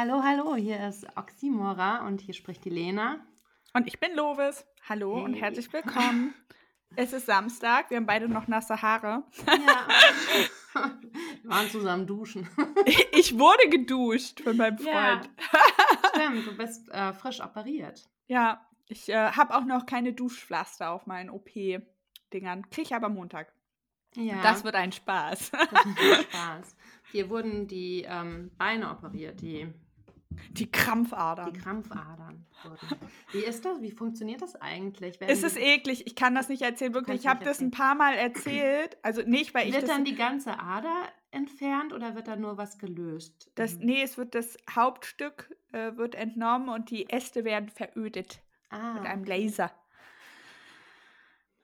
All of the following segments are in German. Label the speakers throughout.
Speaker 1: Hallo, hallo, hier ist Oxymora und hier spricht die Lena.
Speaker 2: Und ich bin Lovis. Hallo hey. und herzlich willkommen. es ist Samstag, wir haben beide noch nasse Haare. Ja.
Speaker 1: wir waren zusammen duschen.
Speaker 2: ich wurde geduscht von meinem Freund. Ja.
Speaker 1: Stimmt, du bist äh, frisch operiert.
Speaker 2: Ja, ich äh, habe auch noch keine Duschpflaster auf meinen OP-Dingern. Kriege ich aber Montag. Ja. Das wird ein Spaß. Das wird
Speaker 1: ein Spaß. Hier wurden die ähm, Beine operiert, die
Speaker 2: die Krampfadern.
Speaker 1: Die Krampfadern. Wie ist das? Wie funktioniert das eigentlich?
Speaker 2: es ist eklig. Ich kann das nicht erzählen. Wirklich, ich habe das ein paar Mal erzählt. Also nicht, weil
Speaker 1: ich.
Speaker 2: Wird
Speaker 1: dann die ganze Ader entfernt oder wird da nur was gelöst?
Speaker 2: Das, nee, es wird das Hauptstück äh, wird entnommen und die Äste werden verödet. Ah. Mit einem Laser.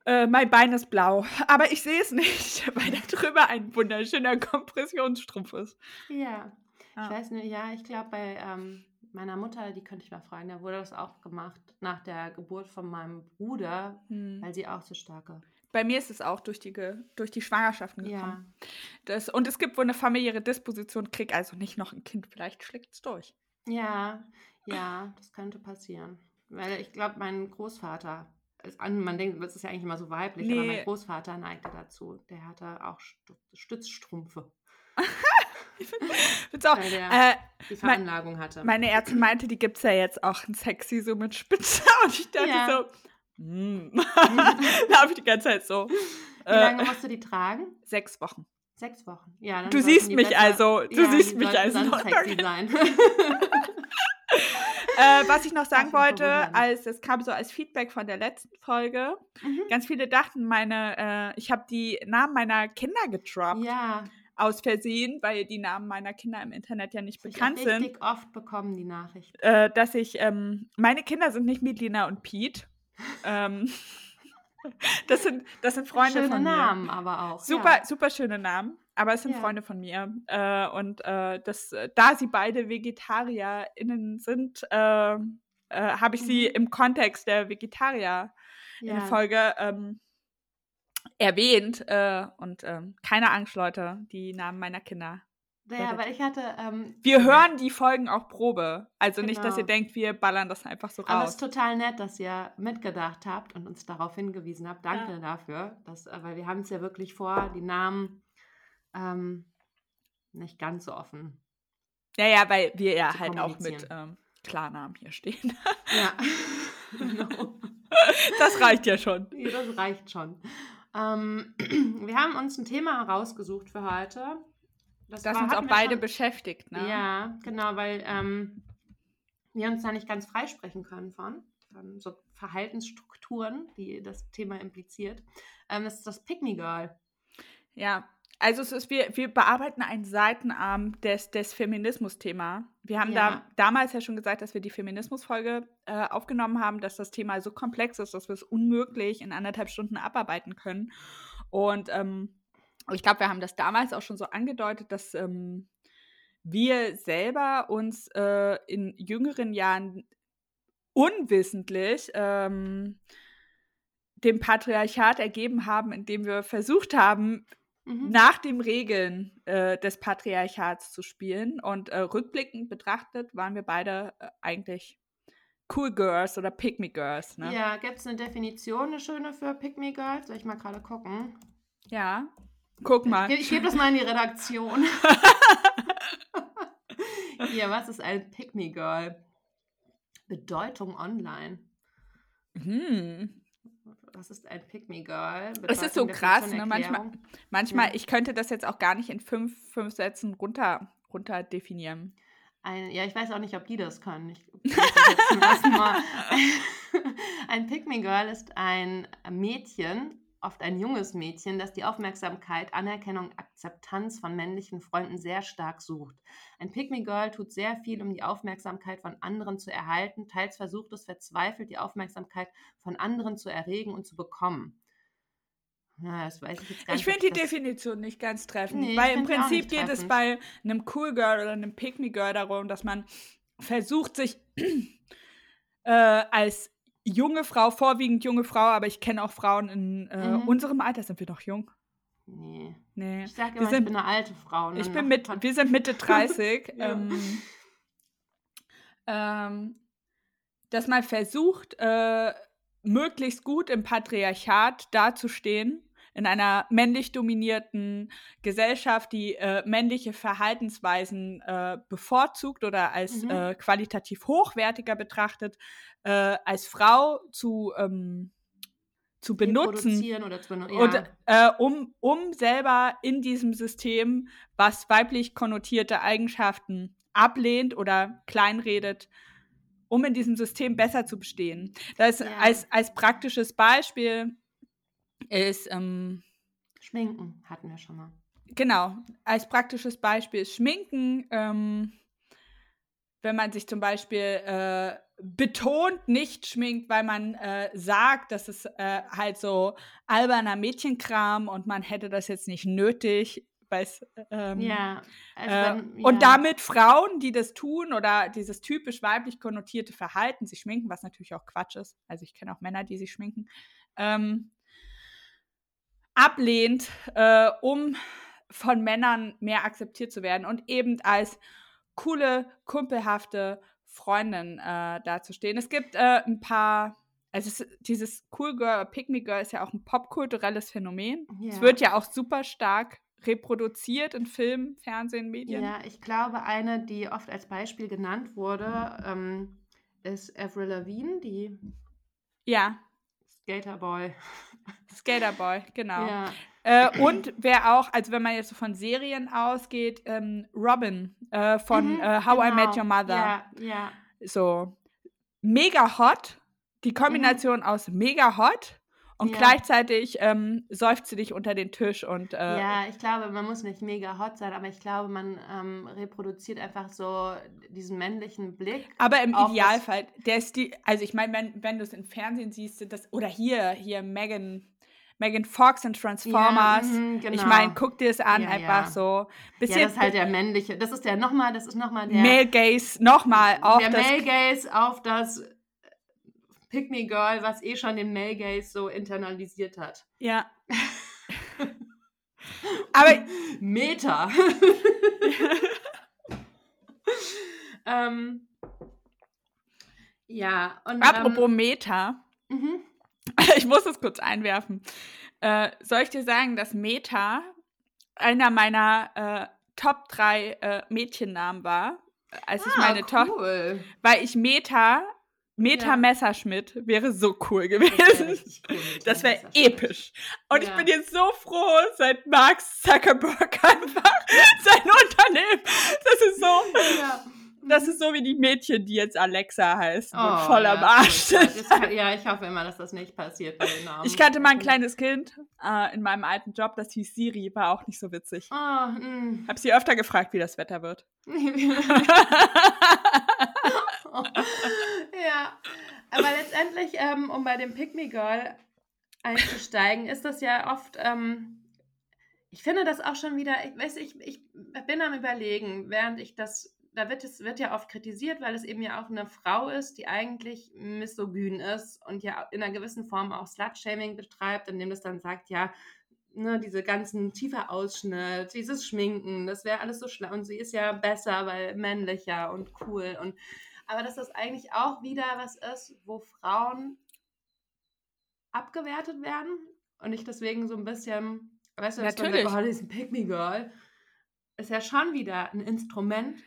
Speaker 2: Äh, mein Bein ist blau, aber ich sehe es nicht, weil da drüber ein wunderschöner Kompressionsstrumpf ist.
Speaker 1: Ja, ah. ich weiß nicht, ja, ich glaube bei ähm, meiner Mutter, die könnte ich mal fragen, da wurde das auch gemacht nach der Geburt von meinem Bruder, hm. weil sie auch so starke.
Speaker 2: Bei mir ist es auch durch die, durch die Schwangerschaften gekommen. Ja. Das, und es gibt wohl eine familiäre Disposition, krieg also nicht noch ein Kind, vielleicht schlägt es durch.
Speaker 1: Ja, ja, das könnte passieren. Weil ich glaube, mein Großvater man denkt, das ist ja eigentlich immer so weiblich, nee. aber mein Großvater neigte dazu. Der hatte auch Stützstrümpfe.
Speaker 2: auch, der
Speaker 1: äh, die Veranlagung hatte.
Speaker 2: Meine Ärztin meinte, die gibt es ja jetzt auch ein sexy so mit Spitze. Und ich dachte ja. so, mm. da habe ich die ganze Zeit so.
Speaker 1: Wie lange äh, musst du die tragen?
Speaker 2: Sechs Wochen.
Speaker 1: Sechs Wochen. Ja,
Speaker 2: du siehst mich besser, also, du ja, siehst mich also. Sexy sein. äh, was ich noch sagen wollte, als es kam so als Feedback von der letzten Folge, mhm. ganz viele dachten, meine, äh, ich habe die Namen meiner Kinder getroppt.
Speaker 1: Ja.
Speaker 2: Aus Versehen, weil die Namen meiner Kinder im Internet ja nicht ich bekannt sind. Ich
Speaker 1: oft bekommen die Nachricht.
Speaker 2: Äh, dass ich, ähm, meine Kinder sind nicht Medlina und Pete. ähm, das sind, das sind Freunde
Speaker 1: schöne
Speaker 2: von mir.
Speaker 1: Namen aber auch.
Speaker 2: Super, ja. super schöne Namen. Aber es sind ja. Freunde von mir. Äh, und äh, das, da sie beide VegetarierInnen sind, äh, äh habe ich mhm. sie im Kontext der Vegetarier ja. in Folge ähm, erwähnt. Äh, und ähm, keine Angst, Leute, die Namen meiner Kinder.
Speaker 1: Ja, weil ich hatte. Ähm,
Speaker 2: wir hören die Folgen auch Probe. Also genau. nicht, dass ihr genau. denkt, wir ballern das einfach so raus.
Speaker 1: Aber es ist total nett, dass ihr mitgedacht habt und uns darauf hingewiesen habt. Danke ja. dafür. Dass, weil wir haben es ja wirklich vor, die Namen ähm, nicht ganz so offen.
Speaker 2: Ja, ja, weil wir ja halt auch mit ähm, Klarnamen hier stehen.
Speaker 1: ja, genau.
Speaker 2: Das reicht ja schon.
Speaker 1: Ja, das reicht schon. Ähm, wir haben uns ein Thema herausgesucht für heute.
Speaker 2: Das, das war, uns auch beide schon, beschäftigt, ne?
Speaker 1: Ja, genau, weil ähm, wir uns da nicht ganz freisprechen können von, von so Verhaltensstrukturen, die das Thema impliziert. Ähm, das ist das Pick Me Girl.
Speaker 2: Ja, also es ist, wir, wir bearbeiten einen Seitenarm des, des Feminismus-Thema. Wir haben ja. da damals ja schon gesagt, dass wir die Feminismus-Folge äh, aufgenommen haben, dass das Thema so komplex ist, dass wir es unmöglich in anderthalb Stunden abarbeiten können. Und ähm, ich glaube, wir haben das damals auch schon so angedeutet, dass ähm, wir selber uns äh, in jüngeren Jahren unwissentlich ähm, dem Patriarchat ergeben haben, indem wir versucht haben, mhm. nach den Regeln äh, des Patriarchats zu spielen. Und äh, rückblickend betrachtet waren wir beide äh, eigentlich Cool Girls oder Pick Me Girls. Ne?
Speaker 1: Ja, gibt es eine Definition, eine schöne für Pick Me Girls? Soll ich mal gerade gucken?
Speaker 2: Ja, guck mal.
Speaker 1: Ich, ich gebe das mal in die Redaktion. Hier, was ist ein Pick Me Girl? Bedeutung online.
Speaker 2: Hm
Speaker 1: was ist ein Pick Me Girl?
Speaker 2: Es ist so krass, ne? Manchmal, manchmal ja. ich könnte das jetzt auch gar nicht in fünf, fünf Sätzen runter, runter definieren.
Speaker 1: Ein, ja, ich weiß auch nicht, ob die das können. Ich, ich das Mal. ein Pick Me Girl ist ein Mädchen, oft ein junges Mädchen, das die Aufmerksamkeit, Anerkennung, Akzeptanz von männlichen Freunden sehr stark sucht. Ein Pick-me-Girl tut sehr viel, um die Aufmerksamkeit von anderen zu erhalten, teils versucht es verzweifelt, die Aufmerksamkeit von anderen zu erregen und zu bekommen.
Speaker 2: Ja, das weiß ich jetzt gar nicht. Ich finde die Definition nicht ganz treffend, nee, weil im Prinzip geht es bei einem Cool Girl oder einem Me Girl darum, dass man versucht, sich äh, als junge Frau, vorwiegend junge Frau, aber ich kenne auch Frauen in äh, mhm. unserem Alter. Sind wir noch jung?
Speaker 1: Nee.
Speaker 2: nee.
Speaker 1: Ich sage immer, sind, ich bin eine alte Frau.
Speaker 2: Ich bin mit, wir sind Mitte 30. ja. ähm, ähm, dass man versucht, äh, möglichst gut im Patriarchat dazustehen, in einer männlich dominierten Gesellschaft, die äh, männliche Verhaltensweisen äh, bevorzugt oder als mhm. äh, qualitativ hochwertiger betrachtet, äh, als Frau zu, ähm, zu benutzen, oder zu ja. und, äh, um, um selber in diesem System, was weiblich konnotierte Eigenschaften ablehnt oder kleinredet, um in diesem System besser zu bestehen. Das ja. als, als praktisches Beispiel ist ähm,
Speaker 1: Schminken, hatten wir schon mal.
Speaker 2: Genau, als praktisches Beispiel ist Schminken. Ähm, wenn man sich zum Beispiel äh, betont nicht schminkt, weil man äh, sagt, dass es äh, halt so alberner Mädchenkram und man hätte das jetzt nicht nötig. Ähm, ja, also äh, wenn, ja. Und damit Frauen, die das tun oder dieses typisch weiblich konnotierte Verhalten, sich schminken, was natürlich auch Quatsch ist. Also ich kenne auch Männer, die sich schminken. Ähm, ablehnt, äh, um von Männern mehr akzeptiert zu werden und eben als coole, kumpelhafte Freundin äh, dazustehen. Es gibt äh, ein paar, also es, dieses Cool Girl, Pick Me Girl ist ja auch ein popkulturelles Phänomen. Ja. Es wird ja auch super stark reproduziert in Film, Fernsehen, Medien.
Speaker 1: Ja, ich glaube, eine, die oft als Beispiel genannt wurde, ähm, ist Avril Lavigne, die
Speaker 2: ja.
Speaker 1: Skaterboy.
Speaker 2: Skaterboy, genau. Ja. Äh, und wer auch, also wenn man jetzt so von Serien ausgeht, ähm, Robin äh, von mhm, äh, How genau. I Met Your Mother.
Speaker 1: Ja, ja.
Speaker 2: So mega hot. Die Kombination mhm. aus mega hot und ja. gleichzeitig ähm, seufzt sie dich unter den Tisch und. Äh,
Speaker 1: ja, ich glaube, man muss nicht mega hot sein, aber ich glaube, man ähm, reproduziert einfach so diesen männlichen Blick.
Speaker 2: Aber im Idealfall, der ist die, also ich meine, wenn, wenn du es im Fernsehen siehst, das, oder hier, hier Megan. Megan Fox und Transformers. Ja, mh, genau. Ich meine, guck dir es an, ja, einfach ja. so.
Speaker 1: Bisschen ja, das ist halt der männliche. Das ist der nochmal, das ist nochmal der.
Speaker 2: Male Gaze, nochmal
Speaker 1: auf der das. Der Male Gaze auf das Pick Me Girl, was eh schon den Male Gaze so internalisiert hat.
Speaker 2: Ja. Aber
Speaker 1: Meta. ähm, ja, und.
Speaker 2: Apropos ähm, Meta. Mhm. Ich muss das kurz einwerfen. Äh, soll ich dir sagen, dass Meta einer meiner äh, Top 3 äh, Mädchennamen war, als ah, ich meine cool. Tochter. Weil ich Meta Meta ja. Messerschmidt wäre so cool gewesen. Das wäre wär episch. Und ja. ich bin jetzt so froh, seit Mark Zuckerberg einfach sein Unternehmen. Das ist so. Ja. Das ist so wie die Mädchen, die jetzt Alexa heißen oh, und voll am Arsch sind.
Speaker 1: Ja, ich hoffe immer, dass das nicht passiert bei den Namen.
Speaker 2: Ich kannte mal ein kleines Kind äh, in meinem alten Job, das hieß Siri, war auch nicht so witzig. Oh, mm. Hab sie öfter gefragt, wie das Wetter wird.
Speaker 1: ja, aber letztendlich, ähm, um bei dem Pick Girl einzusteigen, ist das ja oft. Ähm, ich finde das auch schon wieder, ich weiß, ich, ich bin am Überlegen, während ich das, da wird es wird ja oft kritisiert, weil es eben ja auch eine Frau ist, die eigentlich misogyn ist und ja in einer gewissen Form auch Slut-Shaming betreibt, indem das dann sagt, ja, ne, diese ganzen tiefer Ausschnitt, dieses Schminken, das wäre alles so schlau und sie ist ja besser, weil männlicher und cool und aber dass das eigentlich auch wieder was ist, wo Frauen abgewertet werden und ich deswegen so ein bisschen, weißt du, dass
Speaker 2: Natürlich.
Speaker 1: man sagt, oh, diesen Pick Me Girl, ist ja schon wieder ein Instrument.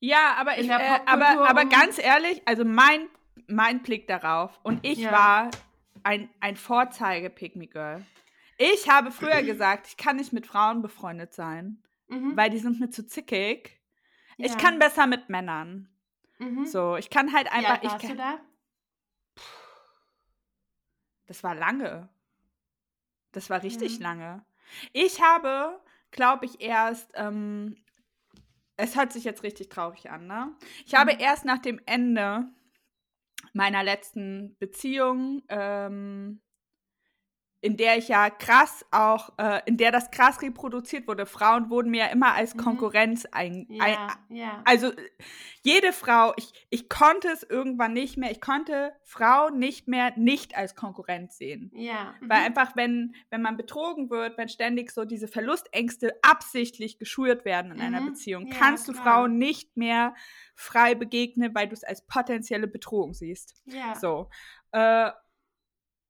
Speaker 2: Ja, aber ich, äh, aber, aber ganz ehrlich, also mein, mein Blick darauf und ich ja. war ein, ein Vorzeige-Pick Me Girl. Ich habe früher gesagt, ich kann nicht mit Frauen befreundet sein, mhm. weil die sind mir zu zickig. Ja. Ich kann besser mit Männern. Mhm. So, ich kann halt einfach.
Speaker 1: Wie alt warst
Speaker 2: ich
Speaker 1: kann, du da?
Speaker 2: Das war lange. Das war richtig mhm. lange. Ich habe, glaube ich, erst. Ähm, es hört sich jetzt richtig traurig an, ne? Ich mhm. habe erst nach dem Ende meiner letzten Beziehung ähm, in der ich ja krass auch, äh, in der das krass reproduziert wurde. Frauen wurden mir ja immer als mhm. Konkurrenz ein, ja, ein ja. also jede Frau, ich, ich konnte es irgendwann nicht mehr, ich konnte Frauen nicht mehr nicht als Konkurrenz sehen.
Speaker 1: Ja.
Speaker 2: Mhm. Weil einfach, wenn, wenn man betrogen wird, wenn ständig so diese Verlustängste absichtlich geschürt werden in mhm. einer Beziehung, ja, kannst du klar. Frauen nicht mehr frei begegnen, weil du es als potenzielle Bedrohung siehst.
Speaker 1: Ja.
Speaker 2: So. Äh,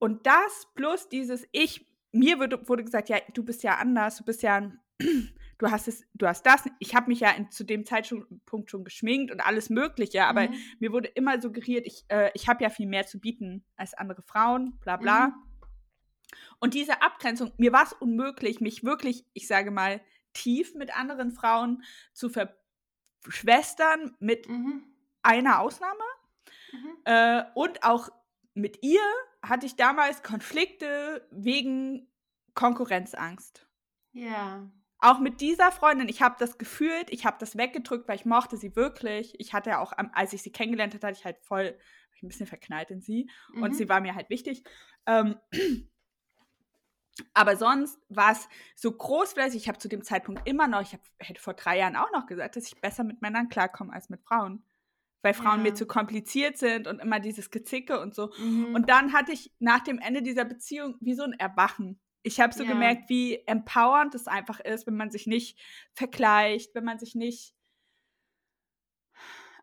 Speaker 2: und das plus dieses Ich, mir wurde, wurde gesagt, ja, du bist ja anders, du bist ja, du hast es, du hast das. Ich habe mich ja in, zu dem Zeitpunkt schon geschminkt und alles Mögliche, aber mhm. mir wurde immer suggeriert, ich, äh, ich habe ja viel mehr zu bieten als andere Frauen, bla bla. Mhm. Und diese Abgrenzung, mir war es unmöglich, mich wirklich, ich sage mal, tief mit anderen Frauen zu verschwestern, mit mhm. einer Ausnahme. Mhm. Äh, und auch mit ihr hatte ich damals Konflikte wegen Konkurrenzangst.
Speaker 1: Ja.
Speaker 2: Auch mit dieser Freundin, ich habe das gefühlt, ich habe das weggedrückt, weil ich mochte sie wirklich. Ich hatte ja auch, als ich sie kennengelernt hatte, hatte ich halt voll, ich ein bisschen verknallt in sie mhm. und sie war mir halt wichtig. Ähm, aber sonst war es so großflächig. Ich habe zu dem Zeitpunkt immer noch, ich hab, hätte vor drei Jahren auch noch gesagt, dass ich besser mit Männern klarkomme als mit Frauen weil Frauen ja. mir zu kompliziert sind und immer dieses Gezicke und so. Mhm. Und dann hatte ich nach dem Ende dieser Beziehung wie so ein Erwachen. Ich habe so ja. gemerkt, wie empowernd es einfach ist, wenn man sich nicht vergleicht, wenn man sich nicht,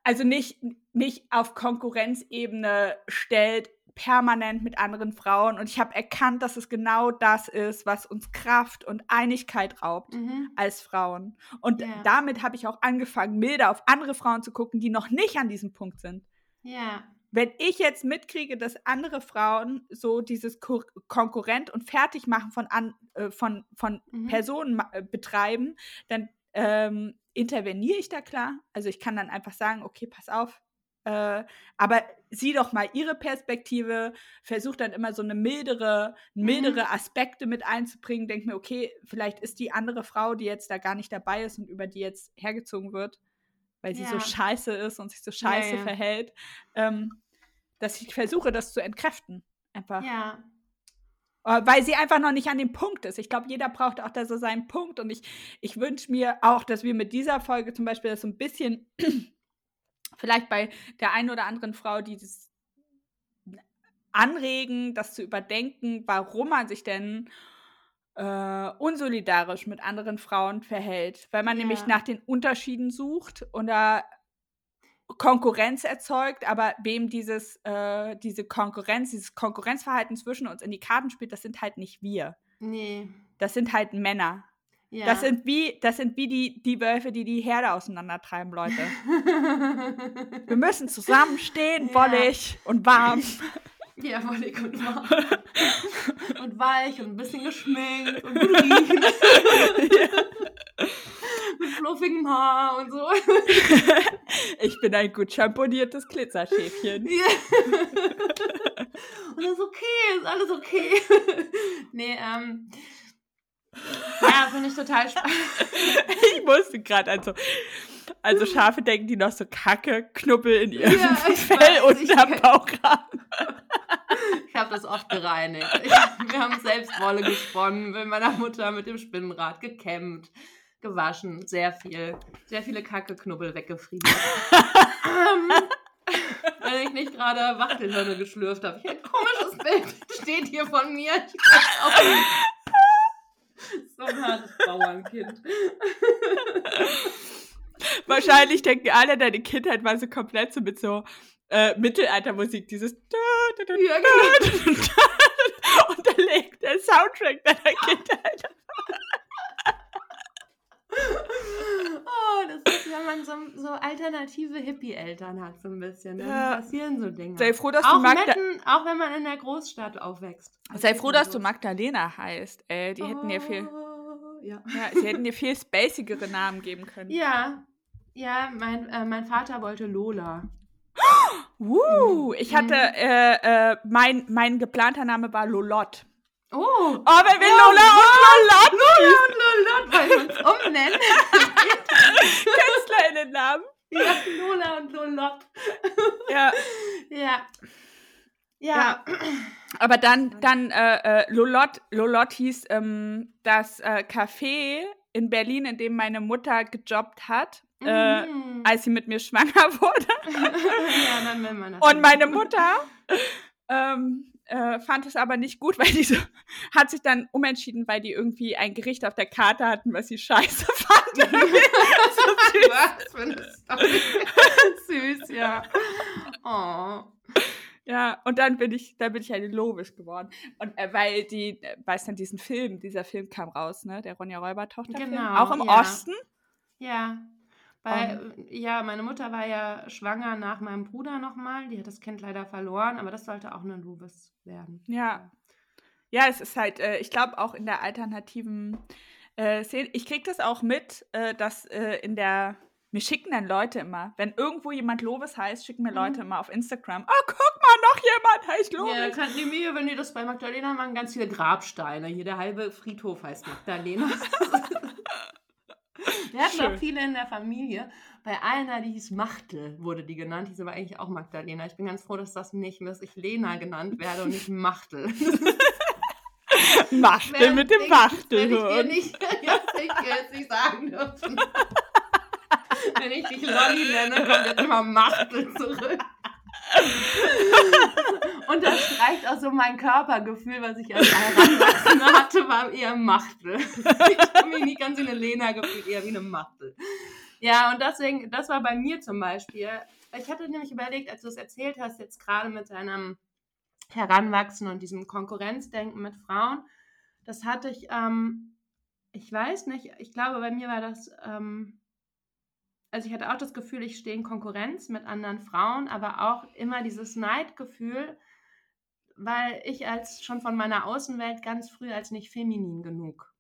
Speaker 2: also nicht, nicht auf Konkurrenzebene stellt, permanent mit anderen Frauen und ich habe erkannt, dass es genau das ist, was uns Kraft und Einigkeit raubt mhm. als Frauen. Und ja. damit habe ich auch angefangen, milder auf andere Frauen zu gucken, die noch nicht an diesem Punkt sind.
Speaker 1: Ja.
Speaker 2: Wenn ich jetzt mitkriege, dass andere Frauen so dieses Ko Konkurrent und Fertigmachen von, an, äh, von, von mhm. Personen äh, betreiben, dann ähm, interveniere ich da klar. Also ich kann dann einfach sagen, okay, pass auf, äh, aber sieh doch mal ihre Perspektive, versuch dann immer so eine mildere, mhm. mildere Aspekte mit einzubringen. Denk mir, okay, vielleicht ist die andere Frau, die jetzt da gar nicht dabei ist und über die jetzt hergezogen wird, weil sie ja. so scheiße ist und sich so scheiße ja, ja. verhält, ähm, dass ich versuche, das zu entkräften. Einfach.
Speaker 1: Ja.
Speaker 2: Äh, weil sie einfach noch nicht an dem Punkt ist. Ich glaube, jeder braucht auch da so seinen Punkt. Und ich, ich wünsche mir auch, dass wir mit dieser Folge zum Beispiel das so ein bisschen vielleicht bei der einen oder anderen Frau, die das anregen, das zu überdenken, warum man sich denn äh, unsolidarisch mit anderen Frauen verhält. Weil man ja. nämlich nach den Unterschieden sucht oder Konkurrenz erzeugt, aber wem dieses, äh, diese Konkurrenz, dieses Konkurrenzverhalten zwischen uns in die Karten spielt, das sind halt nicht wir.
Speaker 1: Nee.
Speaker 2: Das sind halt Männer. Ja. Das sind wie, das sind wie die, die Wölfe, die die Herde auseinandertreiben, Leute. Wir müssen zusammenstehen, ja. wollig und warm.
Speaker 1: Ja, wollig und warm. und weich und ein bisschen geschminkt und gut riechen. Ja. Mit fluffigem Haar und so.
Speaker 2: Ich bin ein gut champoniertes Glitzerschäfchen. Ja.
Speaker 1: Und das ist okay, ist alles okay. Nee, ähm ja, finde ich total spannend.
Speaker 2: ich musste gerade also. Also Schafe denken die noch so Kacke, Knubbel in ihrem ja, Fell unterm Bauchrahmen.
Speaker 1: Ich habe das oft gereinigt. Ich, wir haben selbst Wolle gesponnen, mit meiner Mutter mit dem Spinnenrad gekämmt, gewaschen, sehr viel, sehr viele Kacke, Knubbel weggefrieden. ähm, wenn ich nicht gerade Wachtelhirne geschlürft habe. Ich ein komisches Bild steht hier von mir. Ich weiß auch nicht. So ein hartes Bauernkind.
Speaker 2: Wahrscheinlich denken alle, deine Kindheit war so komplett so mit so äh, Mittelaltermusik, dieses ja, genau. und dann legt der Soundtrack deiner Kindheit.
Speaker 1: Oh, das ist, wenn man so, so alternative Hippie-Eltern hat, so ein bisschen. Dann ja. passieren so Dinge.
Speaker 2: Sei froh, dass
Speaker 1: auch
Speaker 2: du Magda
Speaker 1: Metten, Auch wenn man in der Großstadt aufwächst.
Speaker 2: Sei froh, dass du Magdalena heißt. Ey, die oh, hätten dir viel. Ja. ja. Sie hätten dir viel spacigere Namen geben können.
Speaker 1: Ja. Ja, mein, äh, mein Vater wollte Lola.
Speaker 2: Uh, ich hatte, mhm. äh, äh, mein, mein geplanter Name war Lolot.
Speaker 1: Oh.
Speaker 2: Oh, wenn wir oh, Lola und
Speaker 1: Lolot. Lola und Lolot wollen wir uns umnennen.
Speaker 2: Künstlerinnennamen.
Speaker 1: Ja, Lola und Lolot.
Speaker 2: Ja.
Speaker 1: Ja. Ja.
Speaker 2: ja. Aber dann, dann äh, äh, Lolot, Lolot hieß ähm, das äh, Café in Berlin, in dem meine Mutter gejobbt hat, äh, mhm. als sie mit mir schwanger wurde. ja, dann will man das Und meine Mutter ähm, äh, fand es aber nicht gut, weil die so, hat sich dann umentschieden, weil die irgendwie ein Gericht auf der Karte hatten, was sie scheiße fand. so süß. Was süß, ja. Oh. Ja, und dann bin ich, dann bin ich eine Lobisch geworden. Und äh, weil die, äh, weißt du, diesen Film, dieser Film kam raus, ne? Der Ronja Räuber-Tochter-Film. Genau. Auch im
Speaker 1: ja.
Speaker 2: Osten.
Speaker 1: Ja. Weil, um, ja, meine Mutter war ja schwanger nach meinem Bruder nochmal. Die hat das Kind leider verloren, aber das sollte auch eine Lovis werden.
Speaker 2: Ja. Ja, es ist halt, äh, ich glaube auch in der alternativen äh, Szene, ich kriege das auch mit, äh, dass äh, in der mir schicken dann Leute immer, wenn irgendwo jemand Lovis heißt, schicken mir Leute mhm. immer auf Instagram, oh, guck mal, noch jemand heißt Lovis.
Speaker 1: Ja, kann die mir, wenn die das bei Magdalena machen, ganz viele Grabsteine. Hier der halbe Friedhof heißt Magdalena. Wir hatten Schön. auch viele in der Familie. Bei einer, die hieß Machtel, wurde die genannt. Die ist aber eigentlich auch Magdalena. Ich bin ganz froh, dass das nicht, dass ich Lena genannt werde und nicht Machtel.
Speaker 2: Machtel mit dem Machtel.
Speaker 1: Ich, nicht, ich jetzt nicht sagen dürfen. Wenn ich dich Lolli nenne, kommt jetzt immer Machtel zurück. Und das streicht auch so mein Körpergefühl, was ich als Heranwachsende hatte, war eher Machtel. Ich habe mich nie ganz wie eine Lena gefühlt, eher wie eine Machtel. Ja, und deswegen, das war bei mir zum Beispiel. Ich hatte nämlich überlegt, als du es erzählt hast, jetzt gerade mit deinem Heranwachsen und diesem Konkurrenzdenken mit Frauen, das hatte ich, ähm, ich weiß nicht, ich glaube, bei mir war das ähm, also ich hatte auch das Gefühl, ich stehe in Konkurrenz mit anderen Frauen, aber auch immer dieses Neidgefühl, weil ich als schon von meiner Außenwelt ganz früh als nicht feminin genug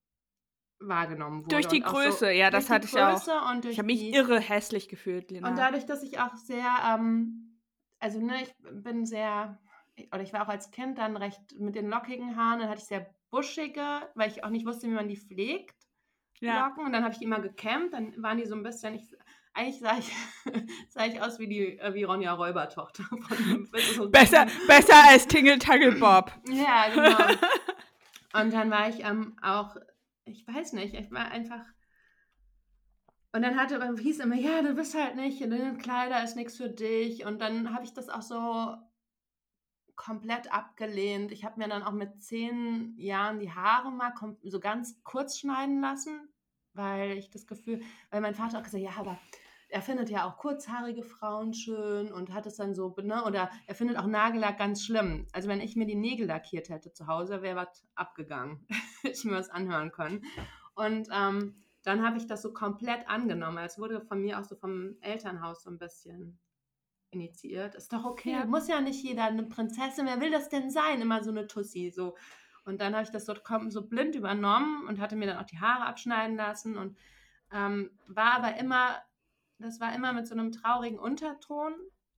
Speaker 1: wahrgenommen wurde.
Speaker 2: Durch die Größe, so, ja, das hatte ich auch. ich habe mich irre hässlich gefühlt,
Speaker 1: Lena. Und dadurch, dass ich auch sehr, ähm, also ne, ich bin sehr, oder ich war auch als Kind dann recht mit den lockigen Haaren, dann hatte ich sehr buschige, weil ich auch nicht wusste, wie man die pflegt. Ja. Locken. Und dann habe ich die immer gekämmt, dann waren die so ein bisschen, ich eigentlich sah ich, sah ich aus wie die äh, wie Ronja Räubertochter.
Speaker 2: Von, besser, besser als Tingle Tangle Bob.
Speaker 1: ja, genau. Und dann war ich ähm, auch, ich weiß nicht, ich war einfach. Und dann hatte, hieß immer, ja, du bist halt nicht, deine Kleider ist nichts für dich. Und dann habe ich das auch so komplett abgelehnt. Ich habe mir dann auch mit zehn Jahren die Haare mal so ganz kurz schneiden lassen, weil ich das Gefühl, weil mein Vater auch gesagt, ja, aber er findet ja auch kurzhaarige Frauen schön und hat es dann so, ne, oder er findet auch Nagellack ganz schlimm. Also wenn ich mir die Nägel lackiert hätte zu Hause, wäre was abgegangen. ich mir was anhören können. Und ähm, dann habe ich das so komplett angenommen. Es wurde von mir auch so vom Elternhaus so ein bisschen initiiert. Ist doch okay. Ja. Muss ja nicht jeder eine Prinzessin. Wer will das denn sein? Immer so eine Tussi. So. Und dann habe ich das so, so blind übernommen und hatte mir dann auch die Haare abschneiden lassen und ähm, war aber immer das war immer mit so einem traurigen Unterton.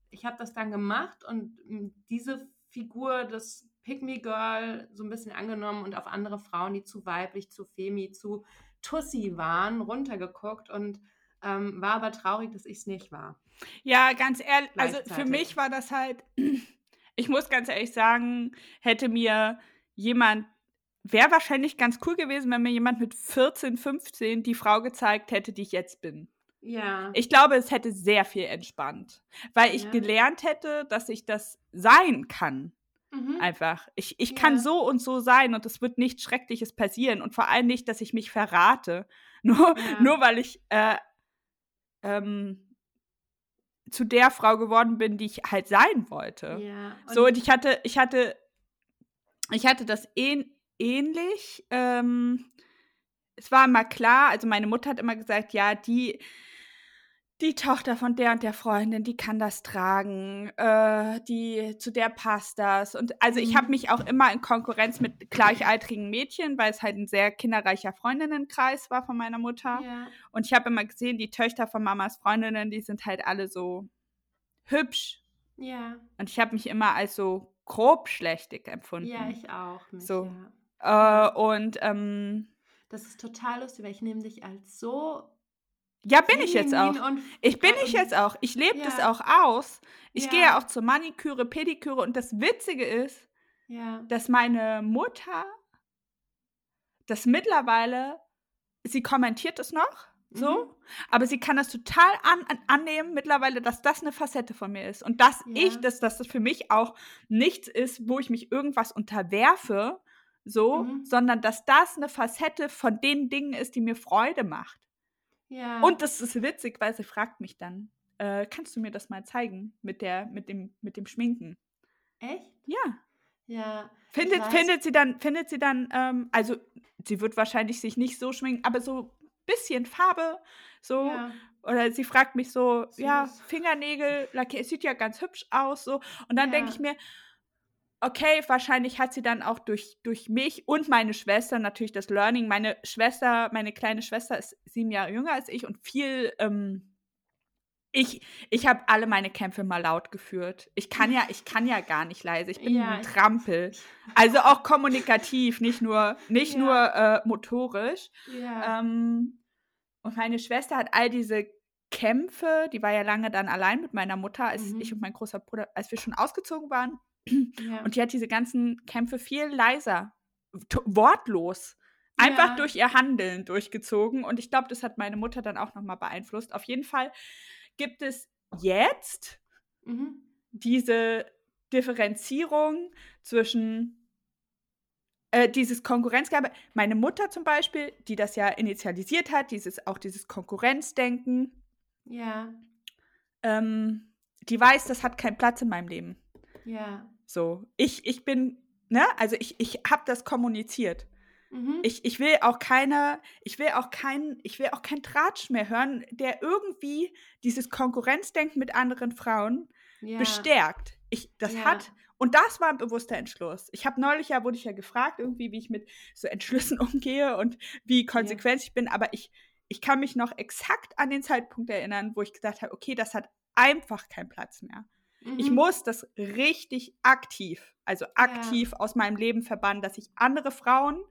Speaker 1: Ich habe das dann gemacht und hm, diese Figur des Pygmy Girl so ein bisschen angenommen und auf andere Frauen, die zu weiblich, zu femi, zu Tussi waren, runtergeguckt und ähm, war aber traurig, dass ich es nicht war.
Speaker 2: Ja, ganz ehrlich, also für mich war das halt, ich muss ganz ehrlich sagen, hätte mir jemand, wäre wahrscheinlich ganz cool gewesen, wenn mir jemand mit 14, 15 die Frau gezeigt hätte, die ich jetzt bin.
Speaker 1: Ja.
Speaker 2: Ich glaube, es hätte sehr viel entspannt, weil ich ja. gelernt hätte, dass ich das sein kann. Mhm. Einfach. Ich, ich ja. kann so und so sein und es wird nichts Schreckliches passieren und vor allem nicht, dass ich mich verrate. Nur, ja. nur weil ich äh, ähm, zu der Frau geworden bin, die ich halt sein wollte.
Speaker 1: Ja.
Speaker 2: Und so, und ich hatte, ich hatte, ich hatte das ähn ähnlich. Ähm, es war immer klar, also meine Mutter hat immer gesagt, ja, die, die Tochter von der und der Freundin, die kann das tragen, äh, die zu der passt das. Und also ich habe mhm. mich auch immer in Konkurrenz mit gleichaltrigen Mädchen, weil es halt ein sehr kinderreicher Freundinnenkreis war von meiner Mutter. Ja. Und ich habe immer gesehen, die Töchter von Mamas Freundinnen, die sind halt alle so hübsch.
Speaker 1: Ja.
Speaker 2: Und ich habe mich immer als so grob schlechtig empfunden.
Speaker 1: Ja, ich auch.
Speaker 2: Mich, so. Ja. Äh, und ähm,
Speaker 1: das ist total lustig, weil ich nehme dich als so
Speaker 2: Ja, bin ich jetzt auch. ich bin ich jetzt auch. Ich lebe ja. das auch aus. Ich ja. gehe ja auch zur Maniküre, Pediküre und das Witzige ist, ja. dass meine Mutter das mittlerweile, sie kommentiert es noch, so, mhm. aber sie kann das total an, an, annehmen mittlerweile, dass das eine Facette von mir ist und dass ich, dass, dass das für mich auch nichts ist, wo ich mich irgendwas unterwerfe, so, mhm. sondern dass das eine Facette von den Dingen ist, die mir Freude macht. Ja. Und das ist witzig, weil sie fragt mich dann, äh, kannst du mir das mal zeigen mit der, mit dem, mit dem Schminken?
Speaker 1: Echt?
Speaker 2: Ja.
Speaker 1: Ja.
Speaker 2: Findet, findet sie dann, findet sie dann, ähm, also sie wird wahrscheinlich sich nicht so schminken, aber so ein bisschen Farbe, so. Ja. Oder sie fragt mich so, Süß. ja, Fingernägel, lackiert, sieht ja ganz hübsch aus, so. Und dann ja. denke ich mir, okay, wahrscheinlich hat sie dann auch durch, durch mich und meine Schwester natürlich das Learning. Meine Schwester, meine kleine Schwester ist sieben Jahre jünger als ich und viel, ähm, ich, ich habe alle meine Kämpfe mal laut geführt. Ich kann ja, ich kann ja gar nicht leise. Ich bin ja, ein Trampel. Also auch kommunikativ, nicht nur, nicht ja. nur äh, motorisch. Ja. Ähm, und meine Schwester hat all diese Kämpfe, die war ja lange dann allein mit meiner Mutter, als mhm. ich und mein großer Bruder, als wir schon ausgezogen waren, ja. Und die hat diese ganzen Kämpfe viel leiser, wortlos, einfach ja. durch ihr Handeln durchgezogen. Und ich glaube, das hat meine Mutter dann auch nochmal beeinflusst. Auf jeden Fall gibt es jetzt mhm. diese Differenzierung zwischen äh, dieses Konkurrenzgabe. Meine Mutter zum Beispiel, die das ja initialisiert hat, dieses auch dieses Konkurrenzdenken.
Speaker 1: Ja.
Speaker 2: Ähm, die weiß, das hat keinen Platz in meinem Leben.
Speaker 1: Ja.
Speaker 2: So, ich, ich bin, ne, also ich, ich habe das kommuniziert. Mhm. Ich, ich will auch keine, ich will auch keinen, ich will auch keinen Tratsch mehr hören, der irgendwie dieses Konkurrenzdenken mit anderen Frauen ja. bestärkt. Ich, das ja. hat, und das war ein bewusster Entschluss. Ich habe neulich ja, wurde ich ja gefragt, irgendwie, wie ich mit so Entschlüssen umgehe und wie konsequent ja. ich bin, aber ich, ich kann mich noch exakt an den Zeitpunkt erinnern, wo ich gesagt habe, okay, das hat einfach keinen Platz mehr. Mhm. Ich muss das richtig aktiv, also aktiv ja. aus meinem Leben verbannen, dass ich andere Frauen,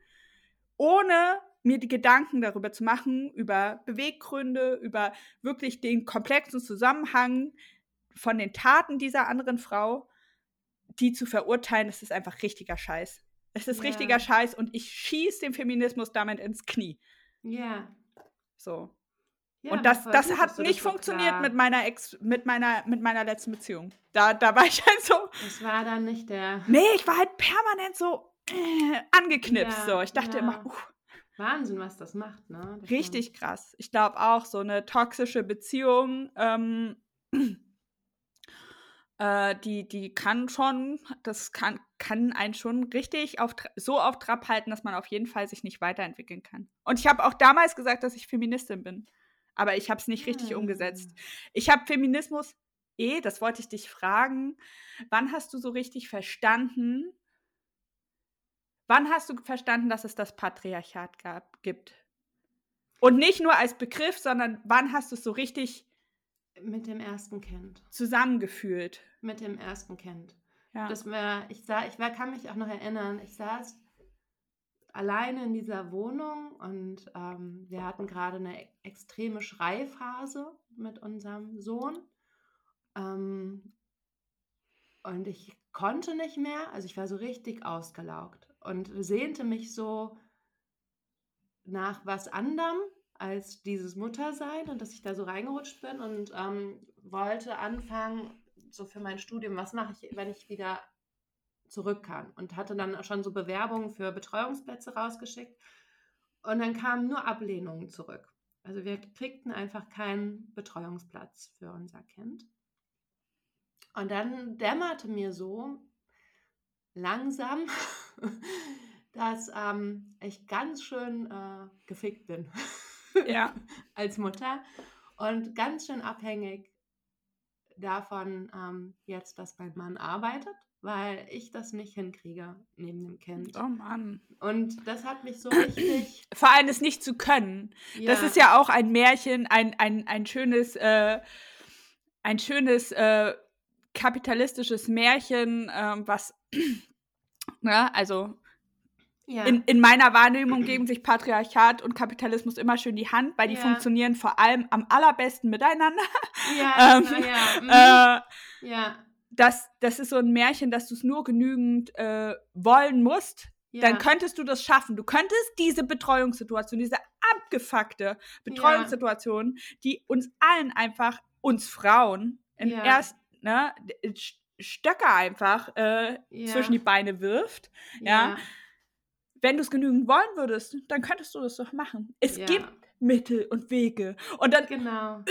Speaker 2: ohne mir die Gedanken darüber zu machen, über Beweggründe, über wirklich den komplexen Zusammenhang von den Taten dieser anderen Frau, die zu verurteilen, das ist einfach richtiger Scheiß. Es ist ja. richtiger Scheiß und ich schieße den Feminismus damit ins Knie.
Speaker 1: Ja.
Speaker 2: So. Ja, und das, das hat nicht funktioniert mit meiner Ex, mit meiner, mit meiner letzten Beziehung. Da, da war ich halt so.
Speaker 1: Das war dann nicht der.
Speaker 2: Nee, ich war halt permanent so äh, angeknipst. Ja, so. Ich dachte ja. immer, uh,
Speaker 1: Wahnsinn, was das macht, ne?
Speaker 2: Das richtig stimmt. krass. Ich glaube auch, so eine toxische Beziehung, ähm, äh, die, die kann schon, das kann, kann einen schon richtig auf, so auf Trab halten, dass man auf jeden Fall sich nicht weiterentwickeln kann. Und ich habe auch damals gesagt, dass ich Feministin bin aber ich habe es nicht richtig umgesetzt. Ah. Ich habe Feminismus eh, das wollte ich dich fragen. Wann hast du so richtig verstanden? Wann hast du verstanden, dass es das Patriarchat gab, gibt? Und nicht nur als Begriff, sondern wann hast du es so richtig
Speaker 1: mit dem ersten Kind
Speaker 2: zusammengefühlt?
Speaker 1: Mit dem ersten Kind. Ja. Das war, ich sah, ich war, kann mich auch noch erinnern, ich saß alleine in dieser Wohnung und ähm, wir hatten gerade eine extreme Schreiphase mit unserem Sohn. Ähm, und ich konnte nicht mehr, also ich war so richtig ausgelaugt und sehnte mich so nach was anderem als dieses Muttersein und dass ich da so reingerutscht bin und ähm, wollte anfangen, so für mein Studium, was mache ich, wenn ich wieder zurück kann und hatte dann schon so Bewerbungen für Betreuungsplätze rausgeschickt und dann kamen nur Ablehnungen zurück. Also wir kriegten einfach keinen Betreuungsplatz für unser Kind. Und dann dämmerte mir so langsam, dass ähm, ich ganz schön äh, gefickt bin
Speaker 2: ja.
Speaker 1: als Mutter und ganz schön abhängig davon ähm, jetzt, dass mein Mann arbeitet weil ich das nicht hinkriege neben dem Kind.
Speaker 2: Oh Mann.
Speaker 1: Und das hat mich so richtig.
Speaker 2: Vor allem es nicht zu können. Ja. Das ist ja auch ein Märchen, ein, ein, ein schönes, äh, ein schönes äh, kapitalistisches Märchen, äh, was, ja, also Ja. In, in meiner Wahrnehmung geben sich Patriarchat und Kapitalismus immer schön die Hand, weil die ja. funktionieren vor allem am allerbesten miteinander. Ja, ähm, ja. Mhm. Äh, ja. Das, das ist so ein Märchen, dass du es nur genügend äh, wollen musst, ja. dann könntest du das schaffen. Du könntest diese Betreuungssituation, diese abgefuckte Betreuungssituation, ja. die uns allen einfach, uns Frauen, in ja. erst, ne, Stöcke einfach äh, zwischen die Beine wirft, ja. Wenn du es genügend wollen würdest, dann könntest du das doch machen. Es gibt Mittel und Wege. Und dann. Genau.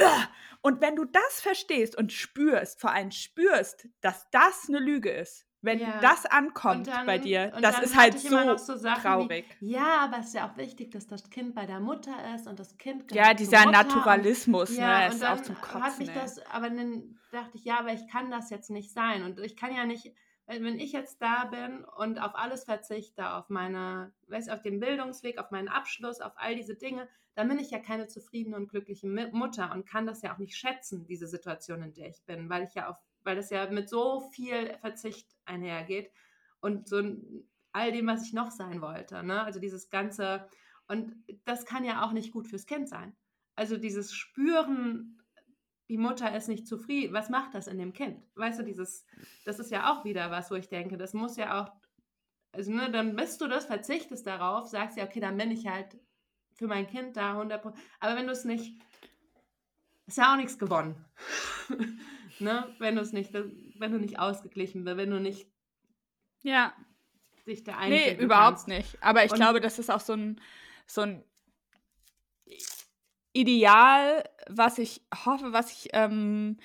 Speaker 2: Und wenn du das verstehst und spürst, vor allem spürst, dass das eine Lüge ist, wenn ja. das ankommt dann, bei dir, das ist halt so, so traurig.
Speaker 1: Wie, ja, aber es ist ja auch wichtig, dass das Kind bei der Mutter ist und das Kind
Speaker 2: Ja, dieser Naturalismus, und, ja, ne, ist auch zum Kotzen.
Speaker 1: Hat mich das, aber dann dachte ich, ja, aber ich kann das jetzt nicht sein und ich kann ja nicht, wenn ich jetzt da bin und auf alles verzichte, auf meine, weiß, auf den Bildungsweg, auf meinen Abschluss, auf all diese Dinge, dann bin ich ja keine zufriedene und glückliche Mutter und kann das ja auch nicht schätzen, diese Situation, in der ich bin, weil ich ja auf weil das ja mit so viel Verzicht einhergeht und so all dem, was ich noch sein wollte. Ne? Also dieses ganze, und das kann ja auch nicht gut fürs Kind sein. Also dieses Spüren, die Mutter ist nicht zufrieden, was macht das in dem Kind? Weißt du, dieses, das ist ja auch wieder was, wo ich denke, das muss ja auch, also ne, dann bist du das, verzichtest darauf, sagst ja, okay, dann bin ich halt für mein Kind da 100%. Aber wenn du es nicht, ist ja auch nichts gewonnen. ne? Wenn du es nicht, wenn du nicht ausgeglichen bist, wenn du nicht
Speaker 2: ja. sich da Nee, überhaupt kannst. nicht. Aber ich Und glaube, das ist auch so ein, so ein Ideal, was ich hoffe, was ich ähm,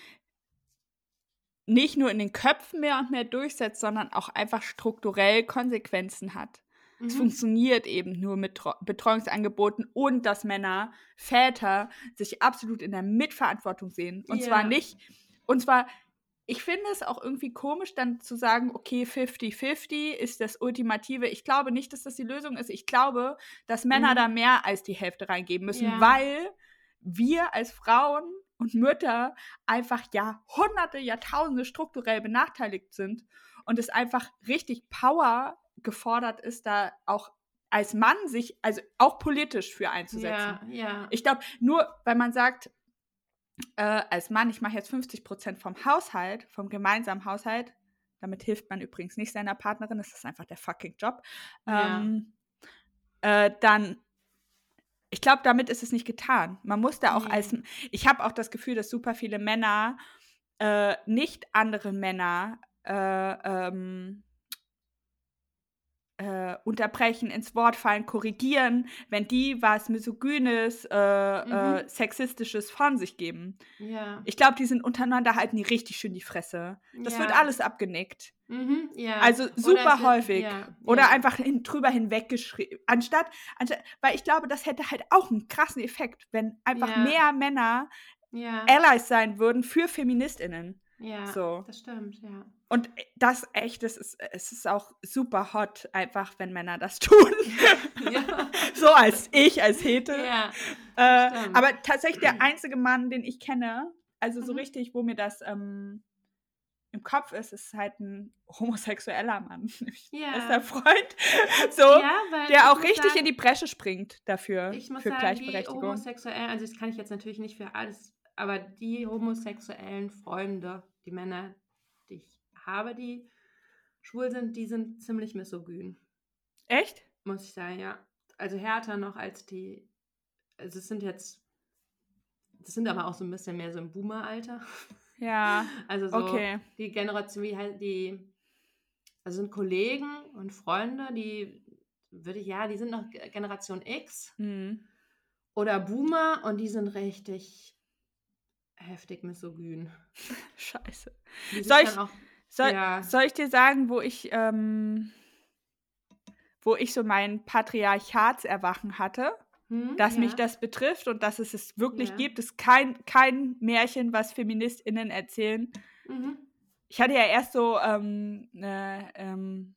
Speaker 2: nicht nur in den Köpfen mehr und mehr durchsetzt, sondern auch einfach strukturell Konsequenzen hat. Mhm. Es funktioniert eben nur mit Betreuungsangeboten und dass Männer, Väter sich absolut in der Mitverantwortung sehen. Und yeah. zwar nicht und zwar, ich finde es auch irgendwie komisch, dann zu sagen, okay, 50-50 ist das Ultimative. Ich glaube nicht, dass das die Lösung ist. Ich glaube, dass Männer mhm. da mehr als die Hälfte reingeben müssen, ja. weil wir als Frauen und Mütter einfach Jahrhunderte, Jahrtausende strukturell benachteiligt sind und es einfach richtig Power gefordert ist, da auch als Mann sich, also auch politisch für einzusetzen. Ja, ja. Ich glaube, nur weil man sagt, äh, als Mann, ich mache jetzt 50 Prozent vom Haushalt, vom gemeinsamen Haushalt. Damit hilft man übrigens nicht seiner Partnerin, das ist einfach der fucking Job. Ja. Ähm, äh, dann, ich glaube, damit ist es nicht getan. Man muss da auch nee. als, ich habe auch das Gefühl, dass super viele Männer äh, nicht andere Männer äh, ähm, äh, unterbrechen, ins Wort fallen, korrigieren, wenn die was Misogynes, äh, äh mhm. äh, Sexistisches von sich geben. Ja. Ich glaube, die sind untereinander halten die richtig schön die Fresse. Das ja. wird alles abgenickt. Mhm, ja. Also super Oder häufig. Ja, Oder einfach hin, drüber hinweggeschrieben. Anstatt, anstatt, weil ich glaube, das hätte halt auch einen krassen Effekt, wenn einfach mehr Männer Allies sein würden für FeministInnen.
Speaker 1: Ja, so. das stimmt, ja.
Speaker 2: Und äh, das echt, es ist, es ist auch super hot, einfach, wenn Männer das tun. ja. so als ich, als Hete. Ja, äh, aber tatsächlich der einzige Mann, den ich kenne, also so mhm. richtig, wo mir das ähm, im Kopf ist, ist halt ein homosexueller Mann. Ja. ist der Freund, so, ja, der auch richtig sagen, in die Bresche springt dafür, ich muss für sagen, Gleichberechtigung.
Speaker 1: Homosexuell, also das kann ich jetzt natürlich nicht für alles, aber die homosexuellen Freunde, die Männer, die ich habe, die schwul sind, die sind ziemlich misogyn.
Speaker 2: Echt?
Speaker 1: Muss ich sagen, ja. Also härter noch als die. Also es sind jetzt. Das sind aber auch so ein bisschen mehr so im Boomer-Alter.
Speaker 2: Ja.
Speaker 1: Also so okay. die Generation, wie halt die. Also sind Kollegen und Freunde, die würde ich, ja, die sind noch Generation X mhm. oder Boomer und die sind richtig heftig misogyn.
Speaker 2: Scheiße. Soll ich, auch, soll, ja. soll ich dir sagen, wo ich, ähm, wo ich so mein Patriarchatserwachen hatte? Hm, dass ja. mich das betrifft und dass es es wirklich ja. gibt. Es ist kein, kein Märchen, was FeministInnen erzählen. Mhm. Ich hatte ja erst so ähm, eine ähm,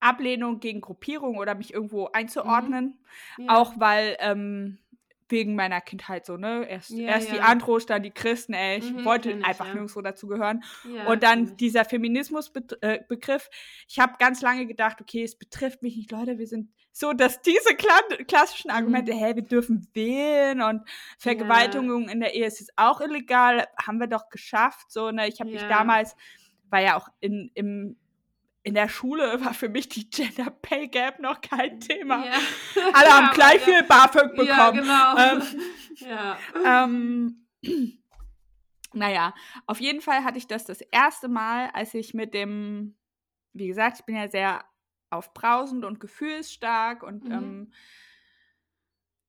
Speaker 2: Ablehnung gegen Gruppierung oder mich irgendwo einzuordnen. Mhm. Ja. Auch weil ähm, wegen meiner Kindheit so, ne? Erst, ja, erst ja. die Andros, dann die Christen, ey, ich mhm, wollte ich, einfach ja. nirgendwo dazugehören. Und dann dieser Feminismusbegriff. Ich habe ganz lange gedacht, okay, es betrifft mich nicht, Leute, wir sind so, dass diese klassischen Argumente, mhm. hey, wir dürfen wählen und Vergewaltigung in der Ehe ist auch illegal, haben wir doch geschafft, so, ne? Ich habe mich damals, war ja auch in, im in der Schule war für mich die Gender Pay Gap noch kein Thema. Ja. Alle haben gleich viel BAföG bekommen. Ja, genau. Ähm, ja. Ähm, naja, auf jeden Fall hatte ich das das erste Mal, als ich mit dem, wie gesagt, ich bin ja sehr aufbrausend und gefühlsstark und mhm. ähm,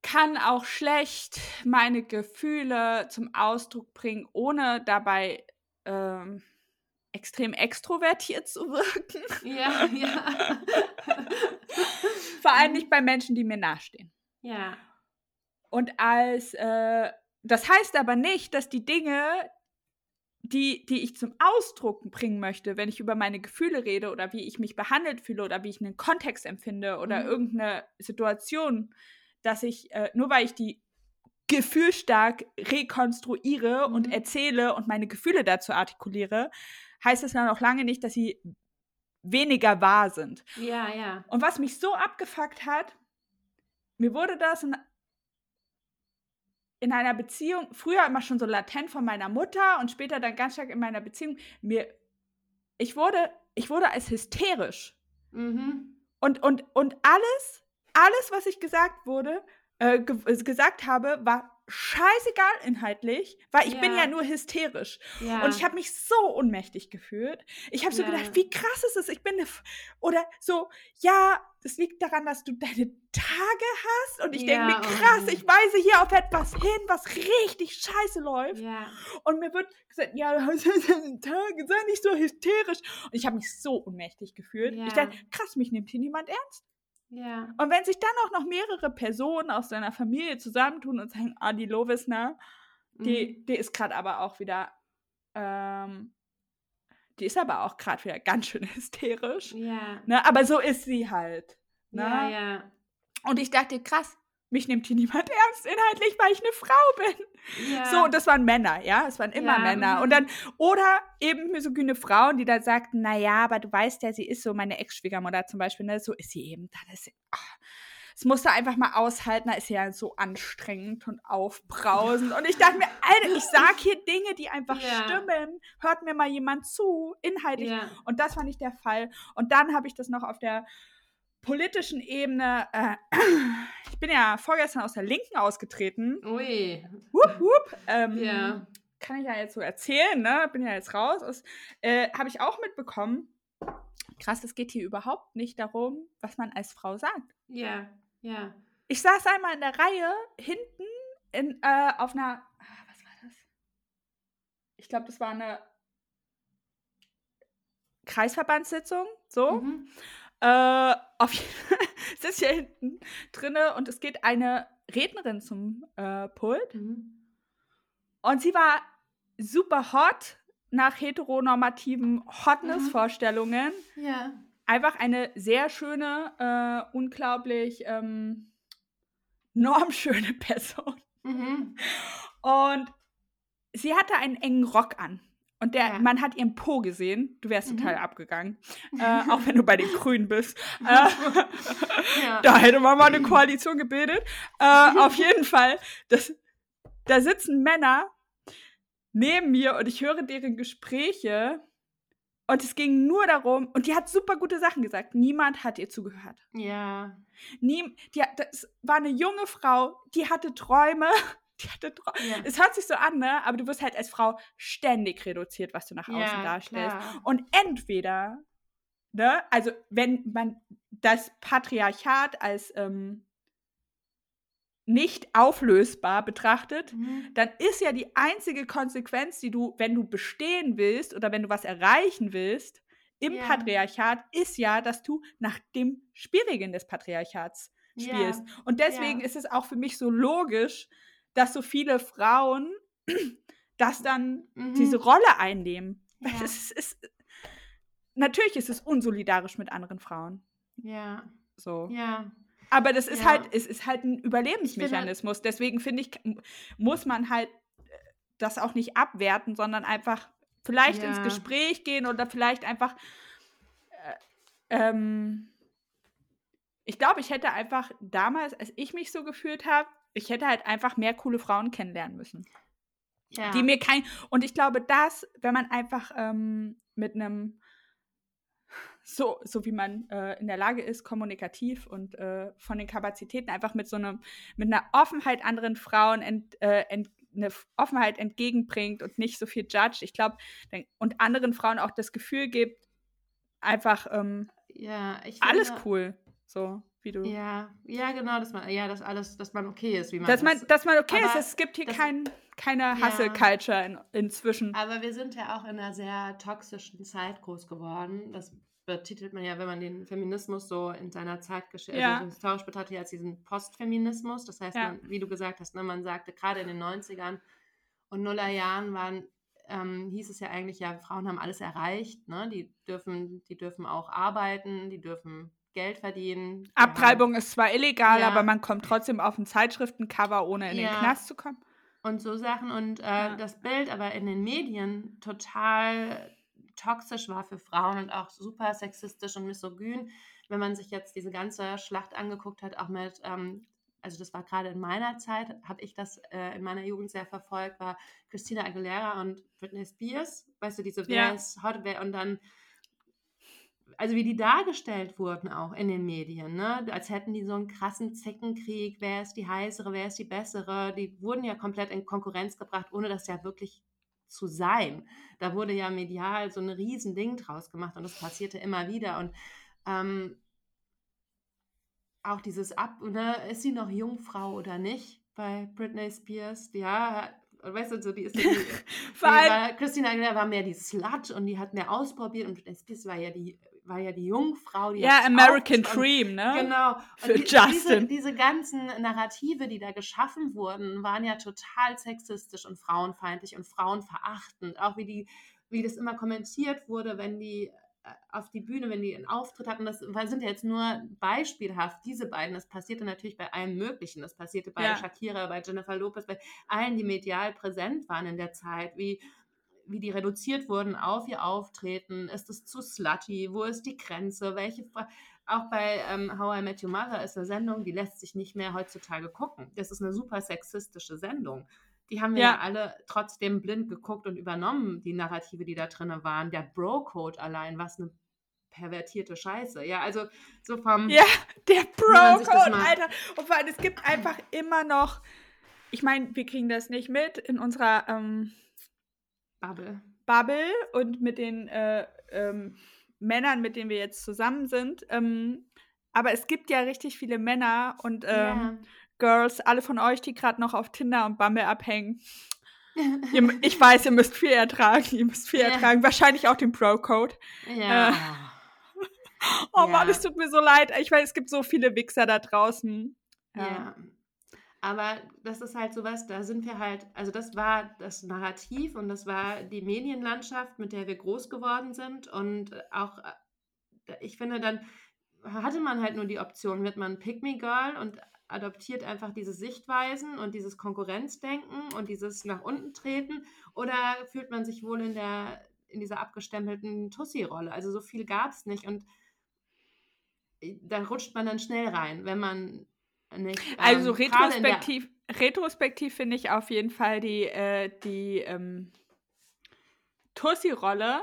Speaker 2: kann auch schlecht meine Gefühle zum Ausdruck bringen, ohne dabei ähm, extrem extrovertiert zu wirken. Ja, ja. Vor allem nicht bei Menschen, die mir nahestehen.
Speaker 1: Ja.
Speaker 2: Und als, äh, das heißt aber nicht, dass die Dinge, die, die ich zum Ausdruck bringen möchte, wenn ich über meine Gefühle rede oder wie ich mich behandelt fühle oder wie ich einen Kontext empfinde oder mhm. irgendeine Situation, dass ich, äh, nur weil ich die gefühlstark rekonstruiere mhm. und erzähle und meine Gefühle dazu artikuliere, heißt es dann auch lange nicht, dass sie weniger wahr sind.
Speaker 1: Ja, ja.
Speaker 2: Und was mich so abgefuckt hat, mir wurde das in, in einer Beziehung, früher immer schon so latent von meiner Mutter und später dann ganz stark in meiner Beziehung, mir, ich wurde, ich wurde als hysterisch. Mhm. Und, und, und alles, alles, was ich gesagt wurde, äh, ge gesagt habe, war scheißegal inhaltlich, weil ich ja. bin ja nur hysterisch. Ja. Und ich habe mich so ohnmächtig gefühlt. Ich habe so ja. gedacht, wie krass ist es? Ich bin eine. F oder so, ja, das liegt daran, dass du deine Tage hast. Und ich denke mir, krass, ich weise hier auf etwas hin, was richtig scheiße läuft. Und mir wird gesagt, ja, du hast deine Tage, sei nicht so hysterisch. Und ich habe mich so ohnmächtig gefühlt. Ich dachte, krass, mich nimmt hier niemand ernst.
Speaker 1: Ja.
Speaker 2: Und wenn sich dann auch noch mehrere Personen aus deiner Familie zusammentun und sagen, ah, die Lovisner, die, mhm. die ist gerade aber auch wieder, ähm, die ist aber auch gerade wieder ganz schön hysterisch.
Speaker 1: Ja.
Speaker 2: Ne? Aber so ist sie halt. Ne?
Speaker 1: Ja, ja.
Speaker 2: Und ich dachte, krass, mich nimmt hier niemand ernst inhaltlich, weil ich eine Frau bin. Ja. So, und das waren Männer, ja, es waren immer ja. Männer. Und dann, oder eben misogyne Frauen, die dann sagten, naja, aber du weißt ja, sie ist so, meine Ex-Schwiegermutter zum Beispiel, ne, so ist sie eben. Dann ist sie, ach, das musste einfach mal aushalten, da ist sie ja so anstrengend und aufbrausend. Und ich dachte mir, Alter, ich sag hier Dinge, die einfach yeah. stimmen. Hört mir mal jemand zu, inhaltlich. Yeah. Und das war nicht der Fall. Und dann habe ich das noch auf der politischen Ebene, äh, ich bin ja vorgestern aus der Linken ausgetreten.
Speaker 1: Ui.
Speaker 2: Wupp, wupp. Ähm, ja. Kann ich ja jetzt so erzählen, ne? Bin ja jetzt raus. Äh, Habe ich auch mitbekommen. Krass, es geht hier überhaupt nicht darum, was man als Frau sagt.
Speaker 1: Ja, ja.
Speaker 2: Ich saß einmal in der Reihe hinten in, äh, auf einer. Ah, was war das? Ich glaube, das war eine Kreisverbandssitzung. So. Mhm. Äh, auf sitzt hier hinten drinne und es geht eine Rednerin zum äh, Pult. Mhm. Und sie war super hot nach heteronormativen Hotness-Vorstellungen.
Speaker 1: Mhm. Ja.
Speaker 2: Einfach eine sehr schöne, äh, unglaublich ähm, normschöne Person. Mhm. Und sie hatte einen engen Rock an. Und der, ja. man hat ihren Po gesehen. Du wärst total mhm. abgegangen. Äh, auch wenn du bei den Grünen bist. Äh, ja. Da hätte man mal eine Koalition gebildet. Äh, auf jeden Fall, das, da sitzen Männer neben mir und ich höre deren Gespräche. Und es ging nur darum, und die hat super gute Sachen gesagt. Niemand hat ihr zugehört.
Speaker 1: Ja.
Speaker 2: Nie, die, das war eine junge Frau, die hatte Träume die hatte ja. Es hört sich so an, ne? Aber du wirst halt als Frau ständig reduziert, was du nach außen ja, darstellst. Klar. Und entweder, ne, also wenn man das Patriarchat als ähm, nicht auflösbar betrachtet, mhm. dann ist ja die einzige Konsequenz, die du, wenn du bestehen willst oder wenn du was erreichen willst, im yeah. Patriarchat, ist ja, dass du nach dem Spielregeln des Patriarchats spielst. Yeah. Und deswegen yeah. ist es auch für mich so logisch, dass so viele Frauen das dann mhm. diese Rolle einnehmen. Ja. Es ist, natürlich ist es unsolidarisch mit anderen Frauen.
Speaker 1: Ja.
Speaker 2: So.
Speaker 1: Ja.
Speaker 2: Aber das ist ja. halt, es ist halt ein Überlebensmechanismus. Finde, Deswegen finde ich, muss man halt äh, das auch nicht abwerten, sondern einfach vielleicht ja. ins Gespräch gehen oder vielleicht einfach. Äh, ähm, ich glaube, ich hätte einfach damals, als ich mich so gefühlt habe, ich hätte halt einfach mehr coole Frauen kennenlernen müssen. Ja. Die mir kein. Und ich glaube, dass, wenn man einfach ähm, mit einem so, so wie man äh, in der Lage ist, kommunikativ und äh, von den Kapazitäten einfach mit so einem, mit einer Offenheit anderen Frauen ent, äh, ent, eine Offenheit entgegenbringt und nicht so viel judge. Ich glaube, und anderen Frauen auch das Gefühl gibt, einfach ähm, ja, alles cool. So wie du.
Speaker 1: Ja, ja, genau, dass man, ja, dass alles, dass man okay ist, wie man
Speaker 2: dass man, ist. Dass man okay aber ist. Es gibt hier das, kein, keine Hustle-Culture in, inzwischen.
Speaker 1: Aber wir sind ja auch in einer sehr toxischen Zeit groß geworden. Das betitelt man ja, wenn man den Feminismus so in seiner Zeit also ja. also historisch betrachtet, als diesen Postfeminismus. Das heißt, ja. man, wie du gesagt hast, ne, man sagte gerade in den 90ern und Nullerjahren waren, ähm, hieß es ja eigentlich, ja, Frauen haben alles erreicht, ne? Die dürfen, die dürfen auch arbeiten, die dürfen Geld verdienen.
Speaker 2: Abtreibung ja. ist zwar illegal, ja. aber man kommt trotzdem auf ein Zeitschriftencover, ohne in den Knast zu kommen.
Speaker 1: Und so Sachen und äh, das Bild aber in den Medien total toxisch war für Frauen und auch super sexistisch und misogyn. Wenn man sich jetzt diese ganze Schlacht angeguckt hat, auch mit, ähm, also das war gerade in meiner Zeit, habe ich das äh, in meiner Jugend sehr verfolgt, war Christina Aguilera und Britney Spears, weißt du, diese ja. Hot und dann also wie die dargestellt wurden auch in den Medien, ne? als hätten die so einen krassen Zeckenkrieg, wer ist die heißere, wer ist die bessere, die wurden ja komplett in Konkurrenz gebracht, ohne das ja wirklich zu sein. Da wurde ja medial so ein Riesending draus gemacht und das passierte immer wieder. Und ähm, auch dieses Ab, ne, ist sie noch Jungfrau oder nicht bei Britney Spears? Ja, weißt du, so die ist die, die war, Christina Aguilera war mehr die Slut und die hat mehr ausprobiert und Britney Spears war ja die war ja die Jungfrau, die
Speaker 2: ja American Dream, ne?
Speaker 1: Genau.
Speaker 2: Für die, Justin.
Speaker 1: Diese, diese ganzen Narrative, die da geschaffen wurden, waren ja total sexistisch und frauenfeindlich und frauenverachtend. Auch wie die, wie das immer kommentiert wurde, wenn die äh, auf die Bühne, wenn die einen Auftritt hatten, das sind ja jetzt nur beispielhaft, diese beiden. Das passierte natürlich bei allem Möglichen. Das passierte bei ja. Shakira, bei Jennifer Lopez, bei allen, die medial präsent waren in der Zeit, wie wie die reduziert wurden auf ihr Auftreten. Ist es zu slutty? Wo ist die Grenze? Welche auch bei ähm, How I Met Your Mother ist eine Sendung, die lässt sich nicht mehr heutzutage gucken. Das ist eine super sexistische Sendung. Die haben wir ja, ja alle trotzdem blind geguckt und übernommen, die Narrative, die da drin waren. Der Bro-Code allein, was eine pervertierte Scheiße. Ja, also so vom.
Speaker 2: Ja, der Bro-Code, Alter. Und vor allem, es gibt einfach immer noch. Ich meine, wir kriegen das nicht mit in unserer. Ähm
Speaker 1: Bubble.
Speaker 2: Bubble und mit den äh, ähm, Männern, mit denen wir jetzt zusammen sind. Ähm, aber es gibt ja richtig viele Männer und ähm, yeah. Girls, alle von euch, die gerade noch auf Tinder und Bumble abhängen. ihr, ich weiß, ihr müsst viel ertragen. Ihr müsst viel yeah. ertragen. Wahrscheinlich auch den Pro-Code.
Speaker 1: Ja. Äh,
Speaker 2: oh ja. Mann, es tut mir so leid. Ich weiß, es gibt so viele Wichser da draußen.
Speaker 1: Ja. ja. Aber das ist halt sowas, da sind wir halt, also das war das Narrativ und das war die Medienlandschaft, mit der wir groß geworden sind. Und auch, äh, ich finde, dann hatte man halt nur die Option, wird man Pick Me Girl und adoptiert einfach diese Sichtweisen und dieses Konkurrenzdenken und dieses nach unten treten oder fühlt man sich wohl in der in dieser abgestempelten Tussi-Rolle? Also so viel gab es nicht und äh, da rutscht man dann schnell rein, wenn man nicht.
Speaker 2: Also ähm, retrospektiv, retrospektiv finde ich auf jeden Fall die, äh, die ähm, Tussi-Rolle.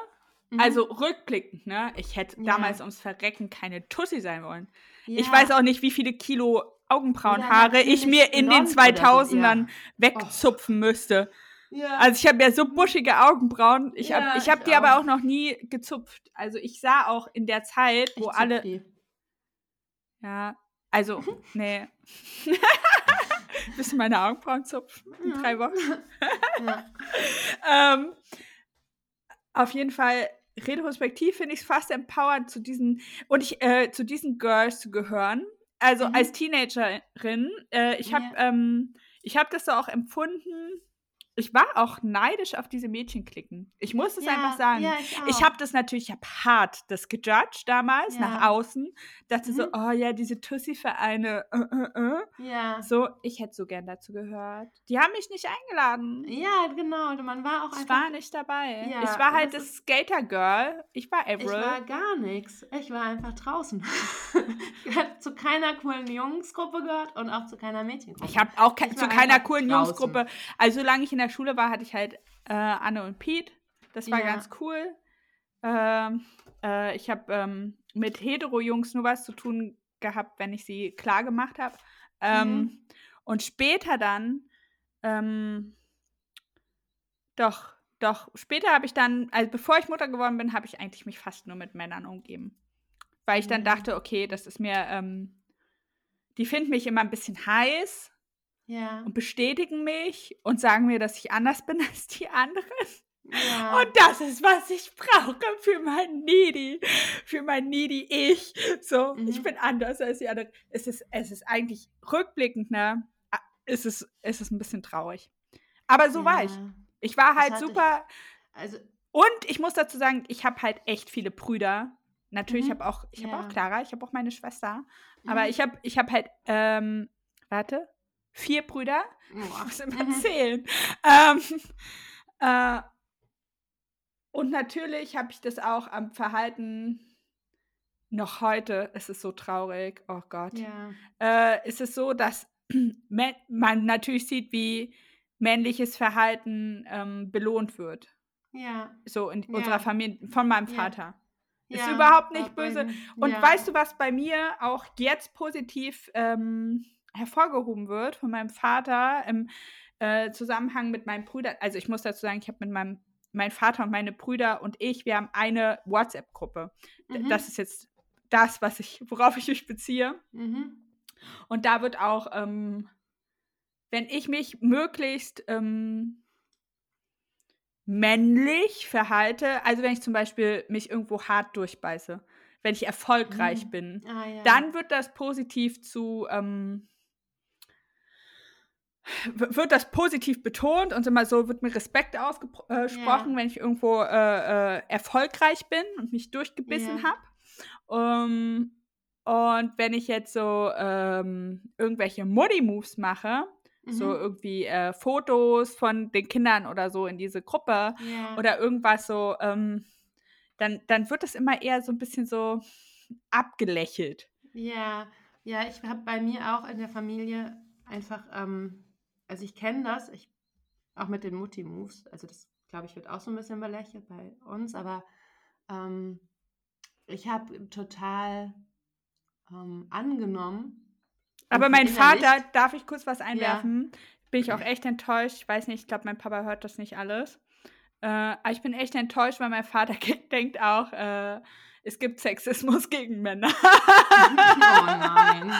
Speaker 2: Mhm. Also rückblickend, ne? Ich hätte ja. damals ums Verrecken keine Tussi sein wollen. Ja. Ich weiß auch nicht, wie viele Kilo Augenbrauenhaare ich mir in den 2000ern so. ja. wegzupfen oh. müsste. Ja. Also ich habe ja so buschige Augenbrauen. Ich ja, habe ich hab die auch. aber auch noch nie gezupft. Also ich sah auch in der Zeit, wo alle. Die. Ja, also, nee. Bisschen meine Augenbrauen zupfen in ja. drei Wochen. ja. ähm, auf jeden Fall, retrospektiv finde ich es fast empowernd, zu diesen, und ich, äh, zu diesen Girls zu gehören. Also mhm. als Teenagerin, äh, ich habe ja. ähm, hab das so auch empfunden, ich war auch neidisch auf diese Mädchenklicken. Ich muss es
Speaker 1: Ja,
Speaker 2: einfach sagen.
Speaker 1: ja, ich
Speaker 2: Ich habe das natürlich, ich habe hart das gejudged damals nach
Speaker 1: Ja.
Speaker 2: außen. Dachte so,
Speaker 1: Mhm.
Speaker 2: oh ja, diese Tussi-Vereine. Äh, äh, äh.
Speaker 1: Ja.
Speaker 2: So, ich hätte so gern dazu gehört. Die haben mich nicht eingeladen.
Speaker 1: Ja, genau. Man war auch
Speaker 2: Ich
Speaker 1: einfach.
Speaker 2: war nicht dabei. Ich war halt
Speaker 1: das
Speaker 2: das Skater-Girl. Ich war
Speaker 1: Ich war
Speaker 2: Avril.
Speaker 1: gar nichts. Ich war einfach draußen. ich habe zu keiner coolen Jungsgruppe gehört und auch zu keiner Mädchengruppe.
Speaker 2: Ich habe auch ke
Speaker 1: Ich
Speaker 2: zu keiner coolen
Speaker 1: draußen.
Speaker 2: Jungsgruppe. Also, solange ich in der Schule war, hatte ich halt äh, Anne und Pete. Das war
Speaker 1: Ja.
Speaker 2: ganz cool. Ähm, äh, ich habe ähm, mit Hetero-Jungs nur was zu tun gehabt, wenn ich sie klar gemacht habe. Ähm,
Speaker 1: Mhm.
Speaker 2: Und später dann, ähm, doch, doch, später habe ich dann, also bevor ich Mutter geworden bin, habe ich eigentlich mich fast nur mit Männern umgeben. Weil ich dann
Speaker 1: Mhm.
Speaker 2: dachte, okay, das ist mir, ähm, die finden mich immer ein bisschen heiß
Speaker 1: Ja.
Speaker 2: und bestätigen mich und sagen mir, dass ich anders bin als die anderen.
Speaker 1: ja.
Speaker 2: Und das ist, was ich brauche für mein Needy, für mein Needy Ich. So, ich
Speaker 1: Mhm.
Speaker 2: bin anders als die anderen. Es ist, es ist eigentlich rückblickend, ne? Es ist, es ist ein bisschen traurig. Aber so war ich.
Speaker 1: Ja.
Speaker 2: Ich war halt
Speaker 1: hatte ich-
Speaker 2: super.
Speaker 1: Also,
Speaker 2: Und ich muss dazu sagen, ich habe halt echt viele Brüder. Natürlich,
Speaker 1: Mhm.
Speaker 2: ich habe auch, ich habe
Speaker 1: Ja.
Speaker 2: auch Clara, ich habe auch meine Schwester. Aber
Speaker 1: mhm.
Speaker 2: ich habe, ich habe halt, ähm, warte, vier Brüder. Ich
Speaker 1: Boah.
Speaker 2: muss immer zählen. Ähm, äh, und natürlich habe ich das auch am Verhalten noch heute. Es ist so traurig. Oh Gott.
Speaker 1: Ja.
Speaker 2: Äh, ist es so, dass man natürlich sieht, wie männliches Verhalten ähm, belohnt wird.
Speaker 1: Ja.
Speaker 2: So in
Speaker 1: Ja.
Speaker 2: unserer Familie, von meinem
Speaker 1: Ja.
Speaker 2: Vater. Ist
Speaker 1: ja.
Speaker 2: überhaupt nicht böse. Und
Speaker 1: ja.
Speaker 2: weißt du, was bei mir auch jetzt positiv ähm, hervorgehoben wird von meinem Vater im äh, Zusammenhang mit meinen Brüdern? Also ich muss dazu sagen, ich habe mit meinem mein Vater und meine Brüder und ich, wir haben eine WhatsApp-Gruppe.
Speaker 1: Mhm.
Speaker 2: Das ist jetzt das, was ich, worauf ich mich beziehe.
Speaker 1: Mhm.
Speaker 2: Und da wird auch, ähm, wenn ich mich möglichst ähm, männlich verhalte, also wenn ich zum Beispiel mich irgendwo hart durchbeiße, wenn ich erfolgreich
Speaker 1: Mhm.
Speaker 2: bin,
Speaker 1: Ah, ja.
Speaker 2: dann wird das positiv zu, ähm, wird das positiv betont und immer so wird mir Respekt ausgesprochen, wenn ich irgendwo äh, äh, erfolgreich bin und mich durchgebissen
Speaker 1: Ja.
Speaker 2: habe. Um, und wenn ich jetzt so ähm, irgendwelche Muddy-Moves mache, so
Speaker 1: Mhm.
Speaker 2: irgendwie äh, Fotos von den Kindern oder so in diese Gruppe
Speaker 1: ja.
Speaker 2: oder irgendwas so, ähm, dann, dann wird das immer eher so ein bisschen so abgelächelt.
Speaker 1: Ja, ja, ich habe bei mir auch in der Familie einfach, ähm, also ich kenne das, ich, auch mit den Mutti-Moves, also das, glaube ich, wird auch so ein bisschen belächelt bei uns, aber ähm, ich habe total ähm, angenommen.
Speaker 2: Aber mein Vater, darf ich kurz was einwerfen? Bin ich auch echt enttäuscht. Ich weiß nicht, ich glaube, mein Papa hört das nicht alles. Äh, aber ich bin echt enttäuscht, weil mein Vater denkt auch, äh, es gibt Sexismus gegen Männer.
Speaker 1: oh nein.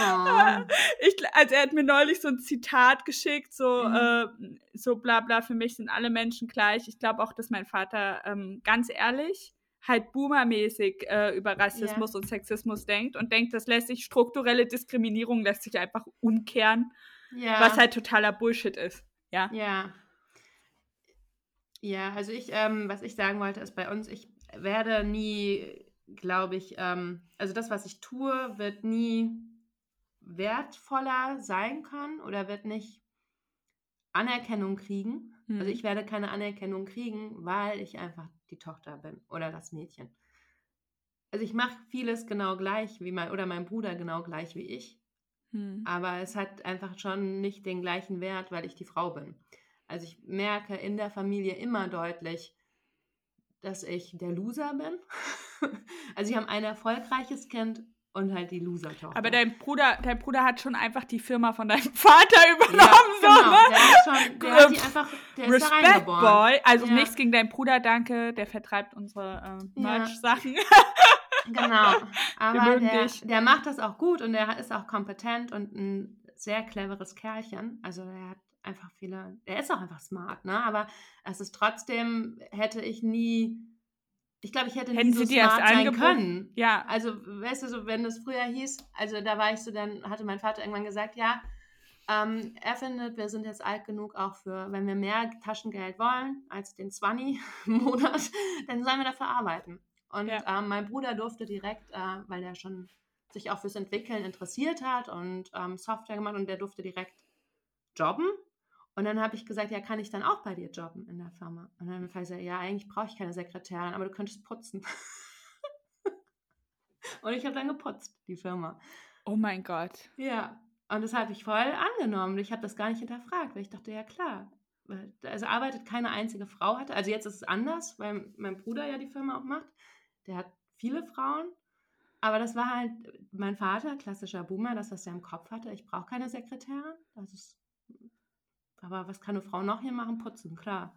Speaker 1: Oh.
Speaker 2: Ich, also er hat mir neulich so ein Zitat geschickt, so,
Speaker 1: Mhm.
Speaker 2: äh, so bla bla, für mich sind alle Menschen gleich. Ich glaube auch, dass mein Vater, ähm, ganz ehrlich, halt boomermäßig äh, über Rassismus und Sexismus denkt und denkt, das lässt sich, strukturelle Diskriminierung lässt sich einfach umkehren,
Speaker 1: Ja.
Speaker 2: was halt totaler Bullshit ist. Ja.
Speaker 1: Ja. Ja, also ich, ähm, was ich sagen wollte, ist bei uns, ich werde nie, glaube ich, ähm, also das, was ich tue, wird nie wertvoller sein können oder wird nicht Anerkennung kriegen.
Speaker 2: Hm.
Speaker 1: Also ich werde keine Anerkennung kriegen, weil ich einfach die Tochter bin oder das Mädchen. Also ich mache vieles genau gleich wie mein oder mein Bruder genau gleich wie ich.
Speaker 2: Hm.
Speaker 1: Aber es hat einfach schon nicht den gleichen Wert, weil ich die Frau bin. Also ich merke in der Familie immer deutlich, dass ich der Loser bin. also ich habe ein erfolgreiches Kind und halt die Loser-Tochter.
Speaker 2: Aber dein Bruder, dein Bruder hat schon einfach die Firma von deinem Vater
Speaker 1: ja,
Speaker 2: übernommen, so,
Speaker 1: genau,
Speaker 2: ne?
Speaker 1: der hat schon, der hat die einfach, der ist da
Speaker 2: Respect,
Speaker 1: reingeboren.
Speaker 2: Boy. Also
Speaker 1: Ja.
Speaker 2: nichts gegen deinen Bruder, danke. Der vertreibt unsere äh,
Speaker 1: Ja.
Speaker 2: Merch-Sachen.
Speaker 1: Genau. Aber der,
Speaker 2: dich.
Speaker 1: der macht das auch gut und der ist auch kompetent und ein sehr cleveres Kerlchen. Also er hat einfach viele, er ist auch einfach smart, ne? Aber es ist trotzdem, hätte ich nie, ich glaube, ich hätte
Speaker 2: Hätten
Speaker 1: nie so
Speaker 2: sie
Speaker 1: smart sein können.
Speaker 2: Ja.
Speaker 1: Also, weißt du, so, wenn es früher hieß, also da war ich so, dann hatte mein Vater irgendwann gesagt, ja, ähm, er findet, wir sind jetzt alt genug auch für, wenn wir mehr Taschengeld wollen als den 20 im Monat, dann sollen wir dafür arbeiten. Und ja. ähm, mein Bruder durfte direkt, äh, weil er schon sich auch fürs Entwickeln interessiert hat und ähm, Software gemacht und der durfte direkt jobben. Und dann habe ich gesagt, ja, kann ich dann auch bei dir jobben in der Firma? Und dann habe ich gesagt, ja, eigentlich brauche ich keine Sekretärin, aber du könntest putzen. und ich habe dann geputzt, die Firma.
Speaker 2: Oh mein Gott.
Speaker 1: Ja, und das habe ich voll angenommen. Ich habe das gar nicht hinterfragt, weil ich dachte, ja klar. Also arbeitet keine einzige Frau hatte. Also jetzt ist es anders, weil mein Bruder ja die Firma auch macht. Der hat viele Frauen. Aber das war halt mein Vater, klassischer Boomer, das, was er im Kopf hatte. Ich brauche keine Sekretärin. Das ist, aber was kann eine Frau noch hier machen? Putzen, klar.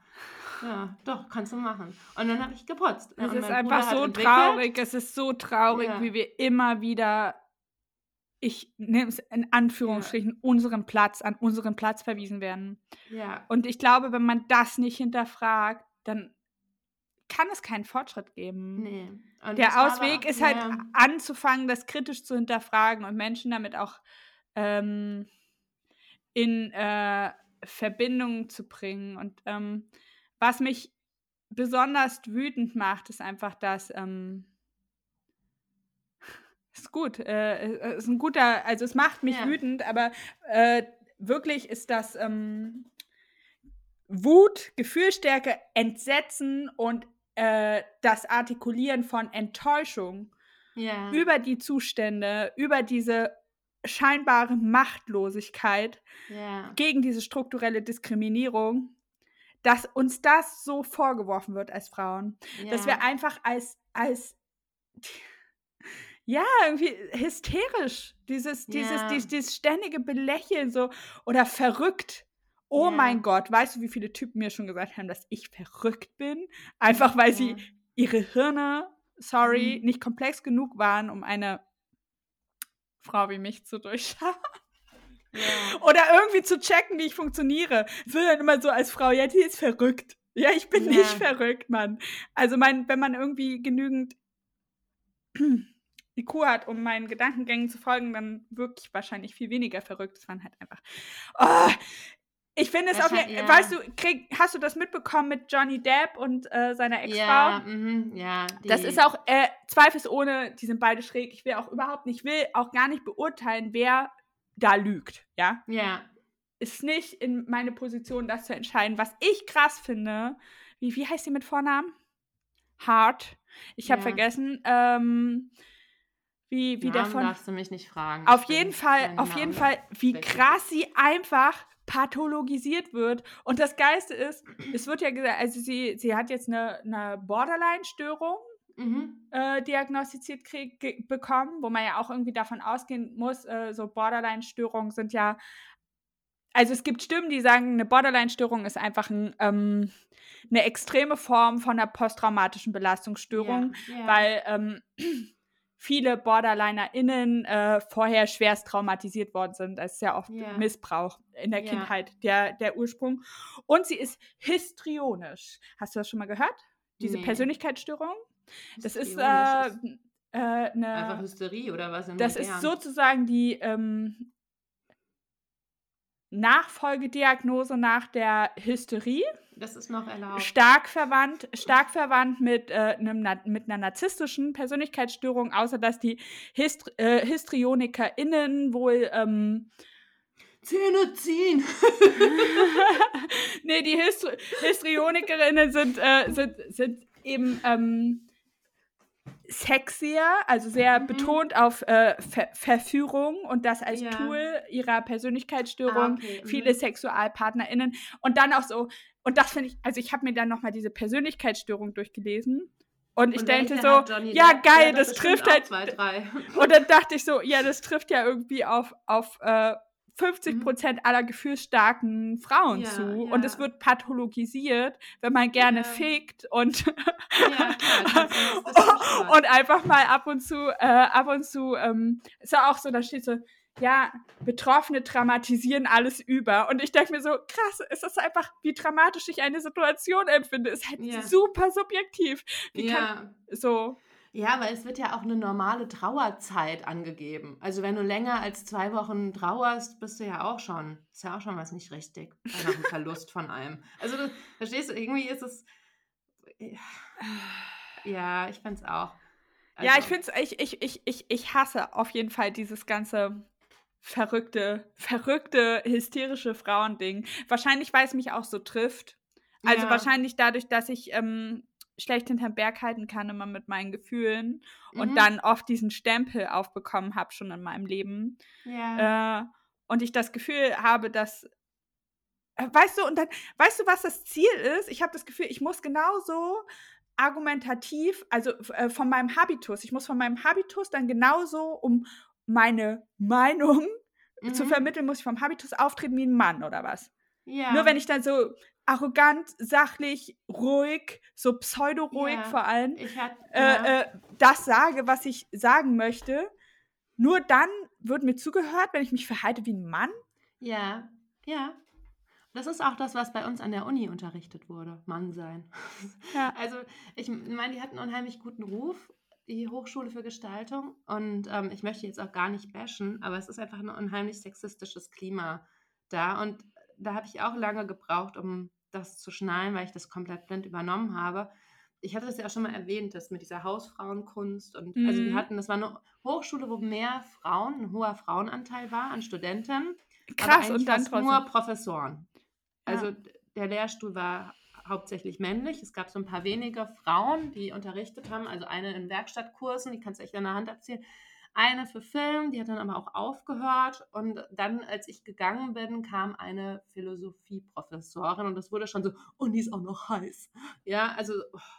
Speaker 1: Ja, doch, kannst du machen. Und dann habe ich geputzt.
Speaker 2: Es ist einfach so traurig. Es ist so traurig, ja. wie wir immer wieder ich nehme es in Anführungsstrichen, ja. unseren Platz, an unseren Platz verwiesen werden.
Speaker 1: Ja.
Speaker 2: Und ich glaube, wenn man das nicht hinterfragt, dann kann es keinen Fortschritt geben.
Speaker 1: Nee.
Speaker 2: Und Der Ausweg ist halt ja. anzufangen, das kritisch zu hinterfragen und Menschen damit auch ähm, in äh, Verbindung zu bringen. Und ähm, was mich besonders wütend macht, ist einfach, dass ähm, ist gut. Äh, äh, ist ein guter, also es macht mich ja. wütend, aber äh, wirklich ist das ähm, Wut, Gefühlsstärke, Entsetzen und äh, das Artikulieren von Enttäuschung
Speaker 1: ja.
Speaker 2: über die Zustände, über diese scheinbare Machtlosigkeit
Speaker 1: ja.
Speaker 2: gegen diese strukturelle Diskriminierung, dass uns das so vorgeworfen wird als Frauen, dass wir einfach als, als ja, irgendwie hysterisch. Dieses, dieses, ja. dieses, dieses ständige Belächeln so oder verrückt. Oh mein Gott, weißt du, wie viele Typen mir schon gesagt haben, dass ich verrückt bin? Einfach weil sie ihre Hirne, sorry, mhm. nicht komplex genug waren, um eine Frau wie mich zu durchschauen. Ja. Oder irgendwie zu checken, wie ich funktioniere. Es wird dann immer so als Frau, ja, die ist verrückt. Ja, ich bin ja. nicht verrückt, Mann. Also mein, wenn man irgendwie genügend IQ hat, um meinen Gedankengängen zu folgen, dann wirklich wahrscheinlich viel weniger verrückt. Es waren halt einfach. Oh, ich finde es auf jeden ja. weißt du, krieg, hast du das mitbekommen mit Johnny Depp und äh, seiner Ex-Frau?
Speaker 1: Ja, mh, ja.
Speaker 2: Das ist auch äh, zweifelsohne, die sind beide schräg. Ich will auch überhaupt nicht, will auch gar nicht beurteilen, wer da lügt, ja?
Speaker 1: Ja.
Speaker 2: Ist nicht in meine Position, das zu entscheiden. Was ich krass finde, wie, wie heißt sie mit Vornamen? Hart. Ich habe ja. vergessen. Ähm, wie, wie
Speaker 1: Namen
Speaker 2: der von.
Speaker 1: darfst du mich nicht fragen.
Speaker 2: Auf jeden Fall, auf jeden Fall, wie krass sie einfach pathologisiert wird. Und das Geiste ist, es wird ja gesagt, also sie, sie hat jetzt eine, eine Borderline-Störung mhm. äh, diagnostiziert krieg, bekommen, wo man ja auch irgendwie davon ausgehen muss, äh, so Borderline-Störungen sind ja. Also es gibt Stimmen, die sagen, eine Borderline-Störung ist einfach ein, ähm, eine extreme Form von einer posttraumatischen Belastungsstörung, ja, ja. weil ähm, viele BorderlinerInnen äh, vorher schwerst traumatisiert worden sind. Das ist ja oft yeah. Missbrauch in der yeah. Kindheit der, der Ursprung. Und sie ist histrionisch. Hast du das schon mal gehört? Diese nee. Persönlichkeitsstörung? Das ist, äh, äh, eine.
Speaker 1: Einfach Hysterie oder was?
Speaker 2: das modern? ist sozusagen die ähm, Nachfolgediagnose nach der Hysterie.
Speaker 1: Das ist noch erlaubt.
Speaker 2: Stark verwandt, stark verwandt mit, äh, einem, mit einer narzisstischen Persönlichkeitsstörung, außer dass die Hist äh, HistrionikerInnen wohl. Ähm,
Speaker 1: Zähne ziehen!
Speaker 2: nee, die Histri Histrionikerinnen sind, äh, sind, sind eben. Ähm, sexier, also sehr mhm. betont auf äh, Ver Verführung und das als ja. Tool ihrer Persönlichkeitsstörung, ah, okay. viele mhm. SexualpartnerInnen und dann auch so, und das finde ich, also ich habe mir dann nochmal diese Persönlichkeitsstörung durchgelesen und ich und denke so, ja geil, das, das trifft halt. Zwei, und dann dachte ich so, ja, das trifft ja irgendwie auf, auf äh, 50 mhm. Prozent aller gefühlsstarken Frauen ja, zu. Ja. Und es wird pathologisiert, wenn man gerne ja. fickt und, klar, und einfach mal ab und zu, äh, ab und zu, ähm, ist ja auch so, da steht so, ja, Betroffene dramatisieren alles über. Und ich denke mir so, krass, ist das einfach, wie dramatisch ich eine Situation empfinde, ist halt super subjektiv. Wie.
Speaker 1: Kann,
Speaker 2: so.
Speaker 1: Ja, aber es wird ja auch eine normale Trauerzeit angegeben. Also wenn du länger als zwei Wochen trauerst, bist du ja auch schon, ist ja auch schon was nicht richtig. Nach einem Verlust von allem. Also du, verstehst du, irgendwie ist es. Ja, ich finde es auch.
Speaker 2: Also, ja, ich finde es, ich, ich, ich, ich, ich hasse auf jeden Fall dieses ganze verrückte, verrückte, hysterische Frauending. Wahrscheinlich, weil es mich auch so trifft. Also ja. wahrscheinlich dadurch, dass ich ähm, schlecht hinterm Berg halten kann, immer mit meinen Gefühlen mhm. und dann oft diesen Stempel aufbekommen habe schon in meinem Leben. Ja. Äh, und ich das Gefühl habe, dass äh, weißt du, und dann, weißt du, was das Ziel ist? Ich habe das Gefühl, ich muss genauso argumentativ, also äh, von meinem Habitus, ich muss von meinem Habitus dann genauso, um meine Meinung mhm. zu vermitteln, muss ich vom Habitus auftreten wie ein Mann oder was? Ja. Nur wenn ich dann so arrogant, sachlich, ruhig, so pseudo-ruhig ja, vor allem, hat, äh, ja. äh, äh, das sage, was ich sagen möchte. Nur dann wird mir zugehört, wenn ich mich verhalte wie ein Mann.
Speaker 1: Ja, ja. Das ist auch das, was bei uns an der Uni unterrichtet wurde, Mann sein. Ja. Also ich meine, die hatten einen unheimlich guten Ruf, die Hochschule für Gestaltung. Und ähm, ich möchte jetzt auch gar nicht bashen, aber es ist einfach ein unheimlich sexistisches Klima da. Und da habe ich auch lange gebraucht, um das zu schnallen, weil ich das komplett blind übernommen habe. Ich hatte das ja auch schon mal erwähnt, das mit dieser Hausfrauenkunst. Und mhm. also wir hatten, das war eine Hochschule, wo mehr Frauen, ein hoher Frauenanteil war an Studenten. Krass, und dann trotzdem. nur Professoren. Also ja. der Lehrstuhl war hauptsächlich männlich. Es gab so ein paar wenige Frauen, die unterrichtet haben. Also eine in Werkstattkursen, die kannst du echt an der Hand abziehen eine für Film, die hat dann aber auch aufgehört. Und dann, als ich gegangen bin, kam eine Philosophieprofessorin und das wurde schon so, und die ist auch noch heiß. Ja, also,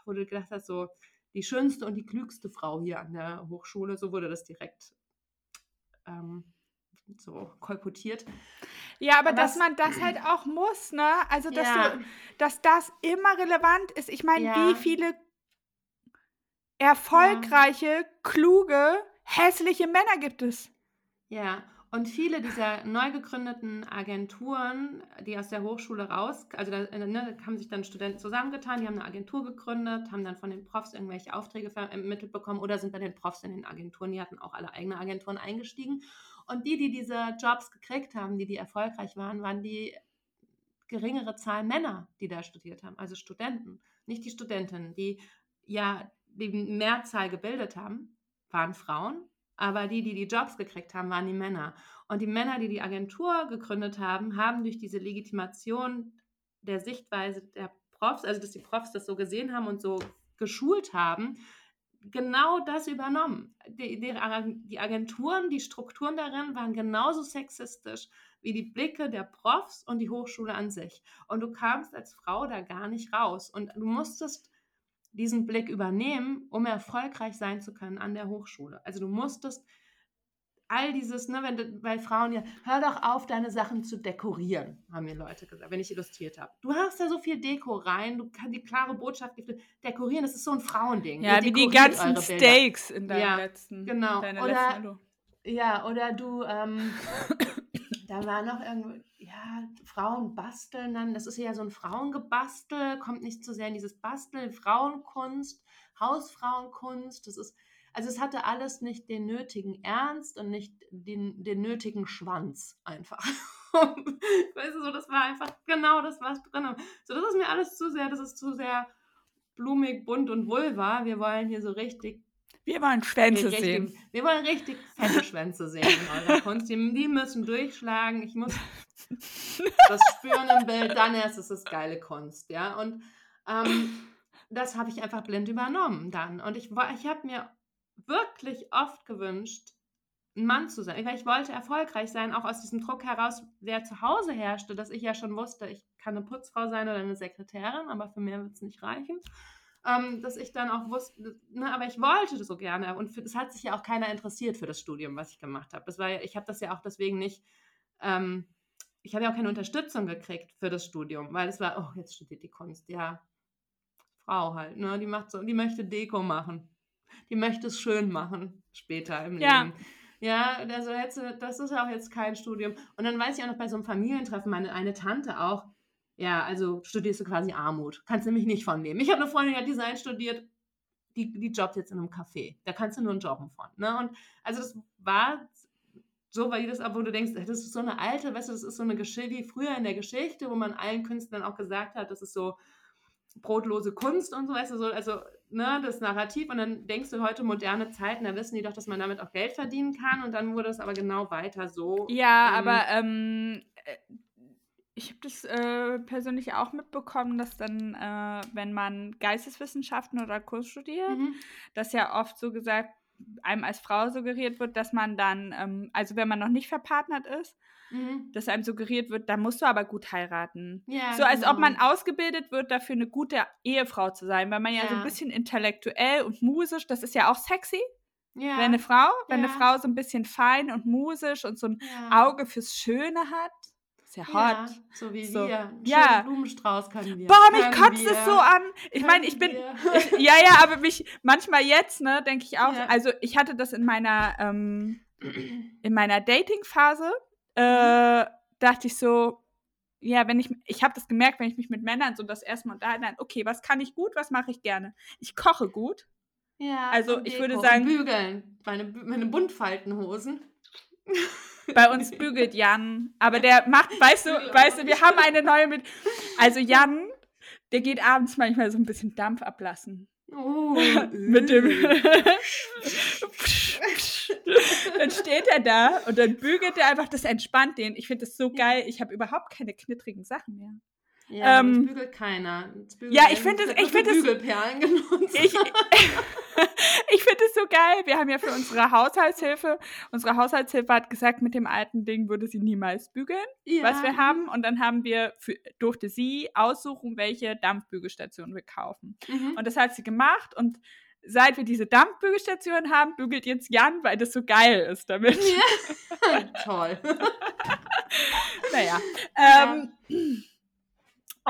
Speaker 1: wo du gedacht hast, so die schönste und die klügste Frau hier an der Hochschule, so wurde das direkt ähm, so kolportiert.
Speaker 2: Ja, aber, aber dass man das halt auch muss, ne? Also, dass, ja. du, dass das immer relevant ist. Ich meine, ja. wie viele erfolgreiche, ja. kluge hässliche Männer gibt es.
Speaker 1: Ja, und viele dieser neu gegründeten Agenturen, die aus der Hochschule raus, also da ne, haben sich dann Studenten zusammengetan, die haben eine Agentur gegründet, haben dann von den Profs irgendwelche Aufträge vermittelt bekommen oder sind bei den Profs in den Agenturen, die hatten auch alle eigene Agenturen eingestiegen. Und die, die diese Jobs gekriegt haben, die, die erfolgreich waren, waren die geringere Zahl Männer, die da studiert haben, also Studenten, nicht die Studentinnen, die ja die Mehrzahl gebildet haben waren Frauen, aber die, die die Jobs gekriegt haben, waren die Männer. Und die Männer, die die Agentur gegründet haben, haben durch diese Legitimation der Sichtweise der Profs, also dass die Profs das so gesehen haben und so geschult haben, genau das übernommen. Die, die, Agenturen, die Strukturen darin waren genauso sexistisch wie die Blicke der Profs und die Hochschule an sich. Und du kamst als Frau da gar nicht raus. Und du musstest diesen Blick übernehmen, um erfolgreich sein zu können an der Hochschule. Also du musstest all dieses, ne, wenn weil Frauen ja, hör doch auf, deine Sachen zu dekorieren, haben mir Leute gesagt, wenn ich illustriert habe. Du hast da so viel Deko rein, du kannst die klare Botschaft dekorieren, das ist so ein Frauending.
Speaker 2: Ja, wie die ganzen Steaks in deinem
Speaker 1: ja,
Speaker 2: letzten,
Speaker 1: genau. oder, letzten Ja, oder du, ähm, da war noch irgendwie, ja, Frauen basteln dann, das ist ja so ein Frauengebastel, kommt nicht zu sehr in dieses Basteln, Frauenkunst, Hausfrauenkunst, das ist, also es hatte alles nicht den nötigen Ernst und nicht den, den nötigen Schwanz einfach. weißt du, so, das war einfach genau das, was drin So, das ist mir alles zu sehr, das ist zu sehr blumig, bunt und vulva. Wir wollen hier so richtig
Speaker 2: wir wollen Schwänze richtig, sehen.
Speaker 1: Wir wollen richtig fette Schwänze sehen in eurer Kunst. Die, die, müssen durchschlagen. Ich muss das spüren im Bild. Dann erst ist es geile Kunst. Ja, und ähm, das habe ich einfach blind übernommen dann. Und ich, ich habe mir wirklich oft gewünscht, ein Mann zu sein. Weil ich wollte erfolgreich sein, auch aus diesem Druck heraus, der zu Hause herrschte, dass ich ja schon wusste, ich kann eine Putzfrau sein oder eine Sekretärin, aber für mehr wird es nicht reichen ähm, dass ich dann auch wusste, ne, aber ich wollte das so gerne. Und es hat sich ja auch keiner interessiert für das Studium, was ich gemacht habe. Das war ja, ich habe das ja auch deswegen nicht, ähm, ich habe ja auch keine Unterstützung gekriegt für das Studium, weil es war, oh, jetzt studiert die Kunst, ja. Frau halt, ne? Die macht so, die möchte Deko machen. Die möchte es schön machen später im ja. Leben. Ja, also jetzt, das ist auch jetzt kein Studium. Und dann weiß ich auch noch bei so einem Familientreffen, meine eine Tante auch, ja, also studierst du quasi Armut. Kannst nämlich nicht von nehmen. Ich habe eine Freundin, die hat Design studiert. die, die jobbt jetzt in einem Café. Da kannst du nur einen Jobben von. Ne? Und also das war so weil das, wo du denkst, das ist so eine alte, weißt du, das ist so eine Geschichte wie früher in der Geschichte, wo man allen Künstlern auch gesagt hat, das ist so brotlose Kunst und so, weißt du, so, also ne, das Narrativ und dann denkst du heute moderne Zeiten, da wissen die doch, dass man damit auch Geld verdienen kann und dann wurde es aber genau weiter so.
Speaker 2: Ja, ähm, aber ähm, äh, ich habe das äh, persönlich auch mitbekommen, dass dann, äh, wenn man Geisteswissenschaften oder Kurs studiert, mhm. dass ja oft so gesagt einem als Frau suggeriert wird, dass man dann, ähm, also wenn man noch nicht verpartnert ist, mhm. dass einem suggeriert wird, dann musst du aber gut heiraten. Ja, so als genau. ob man ausgebildet wird, dafür eine gute Ehefrau zu sein, weil man ja, ja, so ein bisschen intellektuell und musisch, das ist ja auch sexy. Ja. Wenn eine Frau, wenn eine Frau so ein bisschen fein und musisch und so ein Auge fürs Schöne hat, ist ja hot. Ja,
Speaker 1: so wie so. wir. Einen ja. Blumenstrauß können wir.
Speaker 2: Boah, mich kotzt es so an. Ich meine, ich bin. Ich, ja, ja, aber mich manchmal jetzt, ne, denke ich auch. Ja. Also ich hatte das in meiner ähm, in meiner Dating-Phase. Äh, dachte ich so, ja, wenn ich, ich habe das gemerkt, wenn ich mich mit Männern so das erste Mal unterhalte, okay, was kann ich gut, was mache ich gerne? Ich koche gut. Ja. Also ich würde sagen.
Speaker 1: Bügeln. Meine, meine Buntfaltenhosen.
Speaker 2: Bei uns bügelt Jan, aber der macht, weißt du, weißt du, wir haben eine neue mit. Also Jan, der geht abends manchmal so ein bisschen Dampf ablassen. Oh, mit dem. dann steht er da und dann bügelt er einfach, das entspannt den. Ich finde das so geil. Ich habe überhaupt keine knittrigen Sachen mehr.
Speaker 1: Ja, ähm, bügelt keiner.
Speaker 2: ja, ich finde es. Ich finde Bügelperlen genutzt. Ich, ich finde es so geil. Wir haben ja für unsere Haushaltshilfe, unsere Haushaltshilfe hat gesagt, mit dem alten Ding würde sie niemals bügeln, ja. was wir haben. Und dann haben wir, für, durfte sie aussuchen, welche Dampfbügelstation wir kaufen. Mhm. Und das hat sie gemacht und seit wir diese Dampfbügelstation haben, bügelt jetzt Jan, weil das so geil ist damit. Ja.
Speaker 1: Toll.
Speaker 2: naja. Ähm, ja.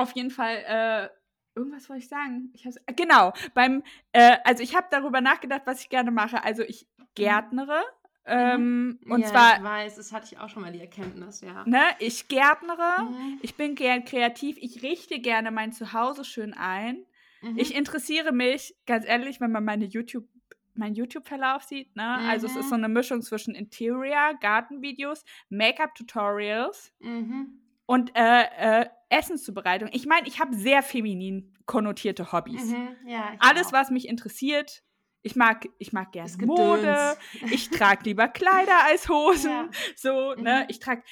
Speaker 2: Auf jeden Fall, äh, irgendwas wollte ich sagen. Ich äh, genau, beim, äh, also ich habe darüber nachgedacht, was ich gerne mache. Also ich gärtnere. Ähm, mhm. und
Speaker 1: ja,
Speaker 2: zwar.
Speaker 1: Ich weiß, das hatte ich auch schon mal die Erkenntnis, ja.
Speaker 2: Ne, ich gärtnere, mhm. ich bin gern kreativ, ich richte gerne mein Zuhause schön ein. Mhm. Ich interessiere mich, ganz ehrlich, wenn man meine YouTube mein YouTube-Verlauf sieht, ne? Mhm. Also es ist so mhm. eine Mischung zwischen Interior, Gartenvideos, Make-up-Tutorials mhm. Und äh, äh, Essenszubereitung. Ich meine, ich habe sehr feminin konnotierte Hobbys. Mhm, ja, Alles, auch. was mich interessiert. Ich mag, ich mag gerne Mode. Ich trage lieber Kleider als Hosen. Ja. So, mhm. ne? Ich trage.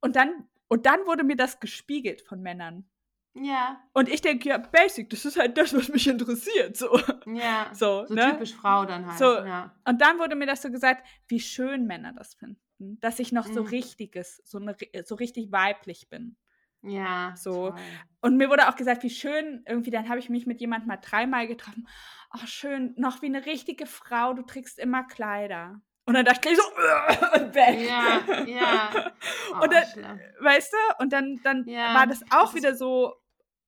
Speaker 2: Und dann, und dann wurde mir das gespiegelt von Männern.
Speaker 1: Ja.
Speaker 2: Und ich denke, ja, basic, das ist halt das, was mich interessiert. So.
Speaker 1: Ja. So, so ne? typisch Frau dann halt.
Speaker 2: So.
Speaker 1: Ja.
Speaker 2: Und dann wurde mir das so gesagt, wie schön Männer das finden. Dass ich noch mhm. so richtiges, so, eine, so richtig weiblich bin.
Speaker 1: Ja.
Speaker 2: So. Toll. Und mir wurde auch gesagt, wie schön, irgendwie, dann habe ich mich mit jemandem mal dreimal getroffen. Ach, schön, noch wie eine richtige Frau, du trägst immer Kleider. Und dann dachte ich so, und weg.
Speaker 1: Ja, ja.
Speaker 2: Oh, und dann, schlimm. weißt du, und dann, dann ja. war das auch das wieder so,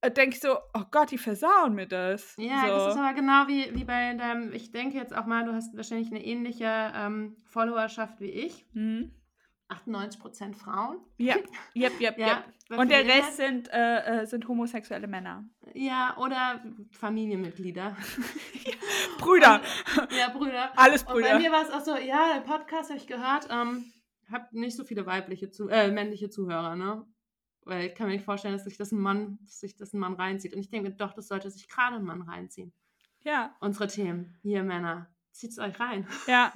Speaker 2: denke ich so, oh Gott, die versauen mir das.
Speaker 1: Ja,
Speaker 2: so.
Speaker 1: das ist aber genau wie, wie bei deinem, ich denke jetzt auch mal, du hast wahrscheinlich eine ähnliche ähm, Followerschaft wie ich. Mhm. 98% Frauen.
Speaker 2: Ja, yep, yep, ja, yep. Und der Rest sind, äh, äh, sind homosexuelle Männer.
Speaker 1: Ja, oder Familienmitglieder.
Speaker 2: Brüder.
Speaker 1: Und, ja, Brüder.
Speaker 2: Alles Brüder.
Speaker 1: Und bei mir war es auch so, ja, der Podcast habe ich gehört, ähm, habe nicht so viele weibliche, zu äh, männliche Zuhörer, ne? Weil ich kann mir nicht vorstellen, dass sich das ein Mann, dass sich das ein Mann reinzieht. Und ich denke, doch, das sollte sich gerade ein Mann reinziehen.
Speaker 2: Ja.
Speaker 1: Unsere Themen, hier Männer zieht's euch rein.
Speaker 2: Ja.